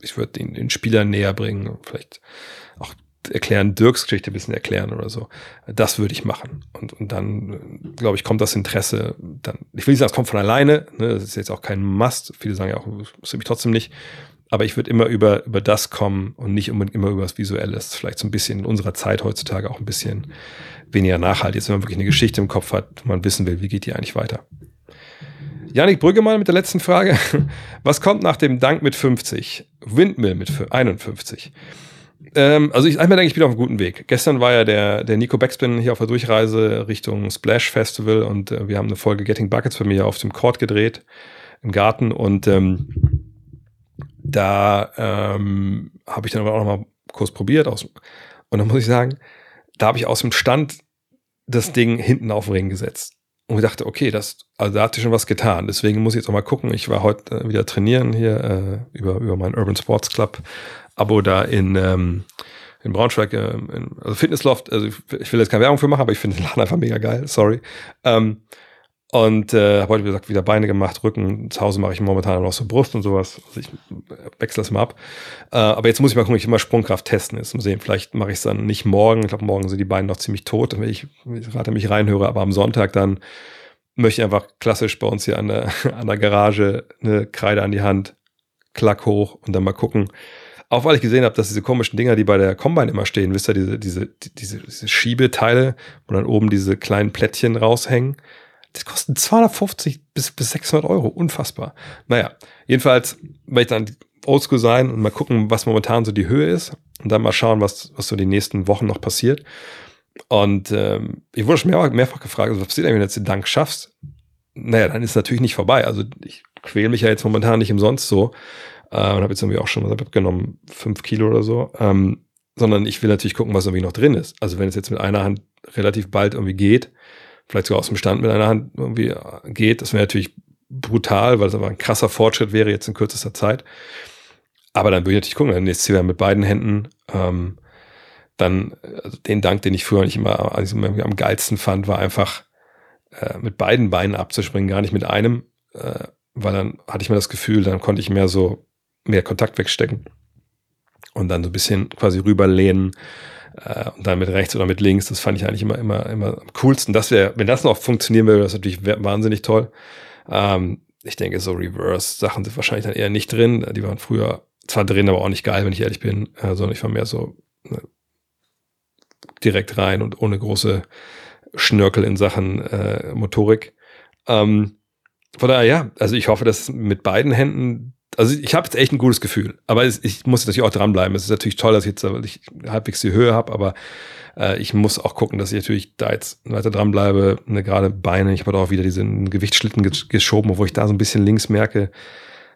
Ich würde ihn den Spielern näher bringen, vielleicht erklären, Dirks Geschichte ein bisschen erklären oder so. Das würde ich machen. Und, und dann, glaube ich, kommt das Interesse dann, ich will nicht sagen, es kommt von alleine, ne, das ist jetzt auch kein Must. Viele sagen ja auch, das mich trotzdem nicht. Aber ich würde immer über, über das kommen und nicht immer über das Visuelle. Das ist vielleicht so ein bisschen in unserer Zeit heutzutage auch ein bisschen weniger nachhaltig ist, wenn man wirklich eine Geschichte im Kopf hat, man wissen will, wie geht die eigentlich weiter. Janik Brüggemann mit der letzten Frage. Was kommt nach dem Dank mit 50? Windmill mit 51. Ähm, also ich einmal denke, ich bin auf einem guten Weg. Gestern war ja der, der Nico Backspin hier auf der Durchreise Richtung Splash Festival und äh, wir haben eine Folge Getting Buckets bei mir auf dem Court gedreht im Garten und ähm, da ähm, habe ich dann aber auch noch mal kurz probiert aus, und dann muss ich sagen, da habe ich aus dem Stand das Ding hinten auf den Ring gesetzt. Und ich dachte, okay, das, also da hat sich schon was getan. Deswegen muss ich jetzt auch mal gucken. Ich war heute äh, wieder trainieren hier äh, über, über meinen Urban Sports Club Abo da in, ähm, in Braunschweig, äh, in, also Fitnessloft. Also ich, will jetzt keine Werbung für machen, aber ich finde den Laden einfach mega geil. Sorry. Ähm, und äh, habe heute, wie gesagt, wieder Beine gemacht, Rücken. Zu Hause mache ich momentan noch so Brust und sowas. Also ich wechsle das mal ab. Äh, aber jetzt muss ich mal gucken, ich mal Sprungkraft testen. Jetzt mal sehen, vielleicht mache ich es dann nicht morgen. Ich glaube, morgen sind die Beine noch ziemlich tot, wenn ich, ich gerade mich reinhöre. Aber am Sonntag dann möchte ich einfach klassisch bei uns hier an der, an der Garage eine Kreide an die Hand, klack hoch und dann mal gucken. Auch weil ich gesehen habe, dass diese komischen Dinger, die bei der Combine immer stehen, wisst ihr, diese, diese, diese, diese Schiebeteile, wo dann oben diese kleinen Plättchen raushängen das kostet 250 bis, bis 600 Euro. Unfassbar. Naja, jedenfalls werde ich dann oldschool sein und mal gucken, was momentan so die Höhe ist und dann mal schauen, was, was so die nächsten Wochen noch passiert. Und ähm, ich wurde schon mehrfach, mehrfach gefragt, also, was passiert wenn du jetzt den Dank schaffst? Naja, dann ist es natürlich nicht vorbei. Also ich quäle mich ja jetzt momentan nicht umsonst so äh, und habe jetzt irgendwie auch schon was abgenommen, fünf Kilo oder so. Ähm, sondern ich will natürlich gucken, was irgendwie noch drin ist. Also wenn es jetzt mit einer Hand relativ bald irgendwie geht, vielleicht sogar aus dem Stand mit einer Hand irgendwie geht, das wäre natürlich brutal, weil es aber ein krasser Fortschritt wäre jetzt in kürzester Zeit. Aber dann würde ich natürlich gucken, dann nächstes Jahr mit beiden Händen. Ähm, dann also den Dank, den ich früher nicht immer, also immer am geilsten fand, war einfach äh, mit beiden Beinen abzuspringen, gar nicht mit einem, äh, weil dann hatte ich mir das Gefühl, dann konnte ich mehr so mehr Kontakt wegstecken und dann so ein bisschen quasi rüberlehnen äh, und dann mit rechts oder mit links. Das fand ich eigentlich immer immer immer am coolsten. Das wäre, wenn das noch funktionieren würde, das natürlich wahnsinnig toll. Ähm, ich denke, so Reverse-Sachen sind wahrscheinlich dann eher nicht drin. Die waren früher zwar drin, aber auch nicht geil, wenn ich ehrlich bin, äh, sondern ich war mehr so ne, direkt rein und ohne große Schnörkel in Sachen äh, Motorik. Ähm, von daher, ja, also ich hoffe, dass mit beiden Händen, also ich habe jetzt echt ein gutes Gefühl, aber ich muss natürlich auch dranbleiben. Es ist natürlich toll, dass ich jetzt ich halbwegs die Höhe habe, aber äh, ich muss auch gucken, dass ich natürlich da jetzt weiter dranbleibe. Ne, Gerade Beine, ich habe auch wieder diesen Gewichtsschlitten geschoben, wo ich da so ein bisschen links merke,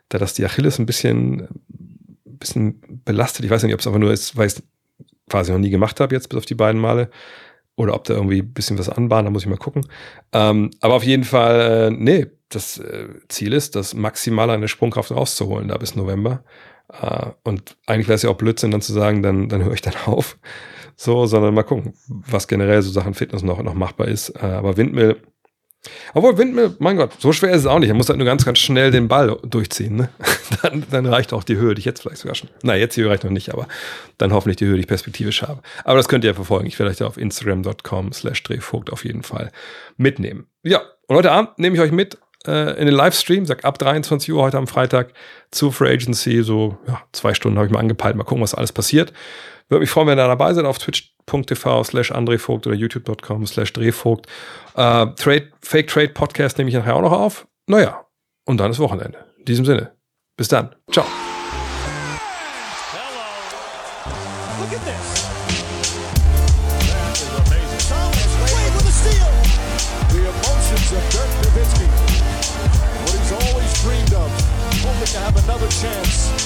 da dass die Achilles ein bisschen, bisschen belastet. Ich weiß nicht, ob es einfach nur ist, weil ich es quasi noch nie gemacht habe jetzt, bis auf die beiden Male oder ob da irgendwie ein bisschen was anbahnt, da muss ich mal gucken. Ähm, aber auf jeden Fall, äh, nee, das äh, Ziel ist, das maximal eine Sprungkraft rauszuholen da bis November. Äh, und eigentlich wäre es ja auch Blödsinn, dann zu sagen, dann, dann höre ich dann auf. So, sondern mal gucken, was generell so Sachen Fitness noch, noch machbar ist. Äh, aber Windmill, obwohl Windmill, mein Gott, so schwer ist es auch nicht. Er muss halt nur ganz, ganz schnell den Ball durchziehen. Ne? Dann, dann reicht auch die Höhe, die ich jetzt vielleicht sogar schon. Nein, jetzt die Höhe reicht noch nicht, aber dann hoffentlich die Höhe, die ich perspektivisch habe. Aber das könnt ihr ja verfolgen. Ich werde euch da auf Instagram.com slash Drehvogt auf jeden Fall mitnehmen. Ja, und heute Abend nehme ich euch mit äh, in den Livestream, sag ab 23 Uhr heute am Freitag zu Free Agency. So ja, zwei Stunden habe ich mal angepeilt. Mal gucken, was alles passiert. Würde mich freuen, wenn ihr dabei seid auf twitch.tv slash andrevogt oder youtube.com slash drehvogt. Äh, Trade, Fake Trade Podcast nehme ich nachher auch noch auf. Naja, und dann ist Wochenende. In diesem Sinne. Bis dann. Ciao. Look at this. Chance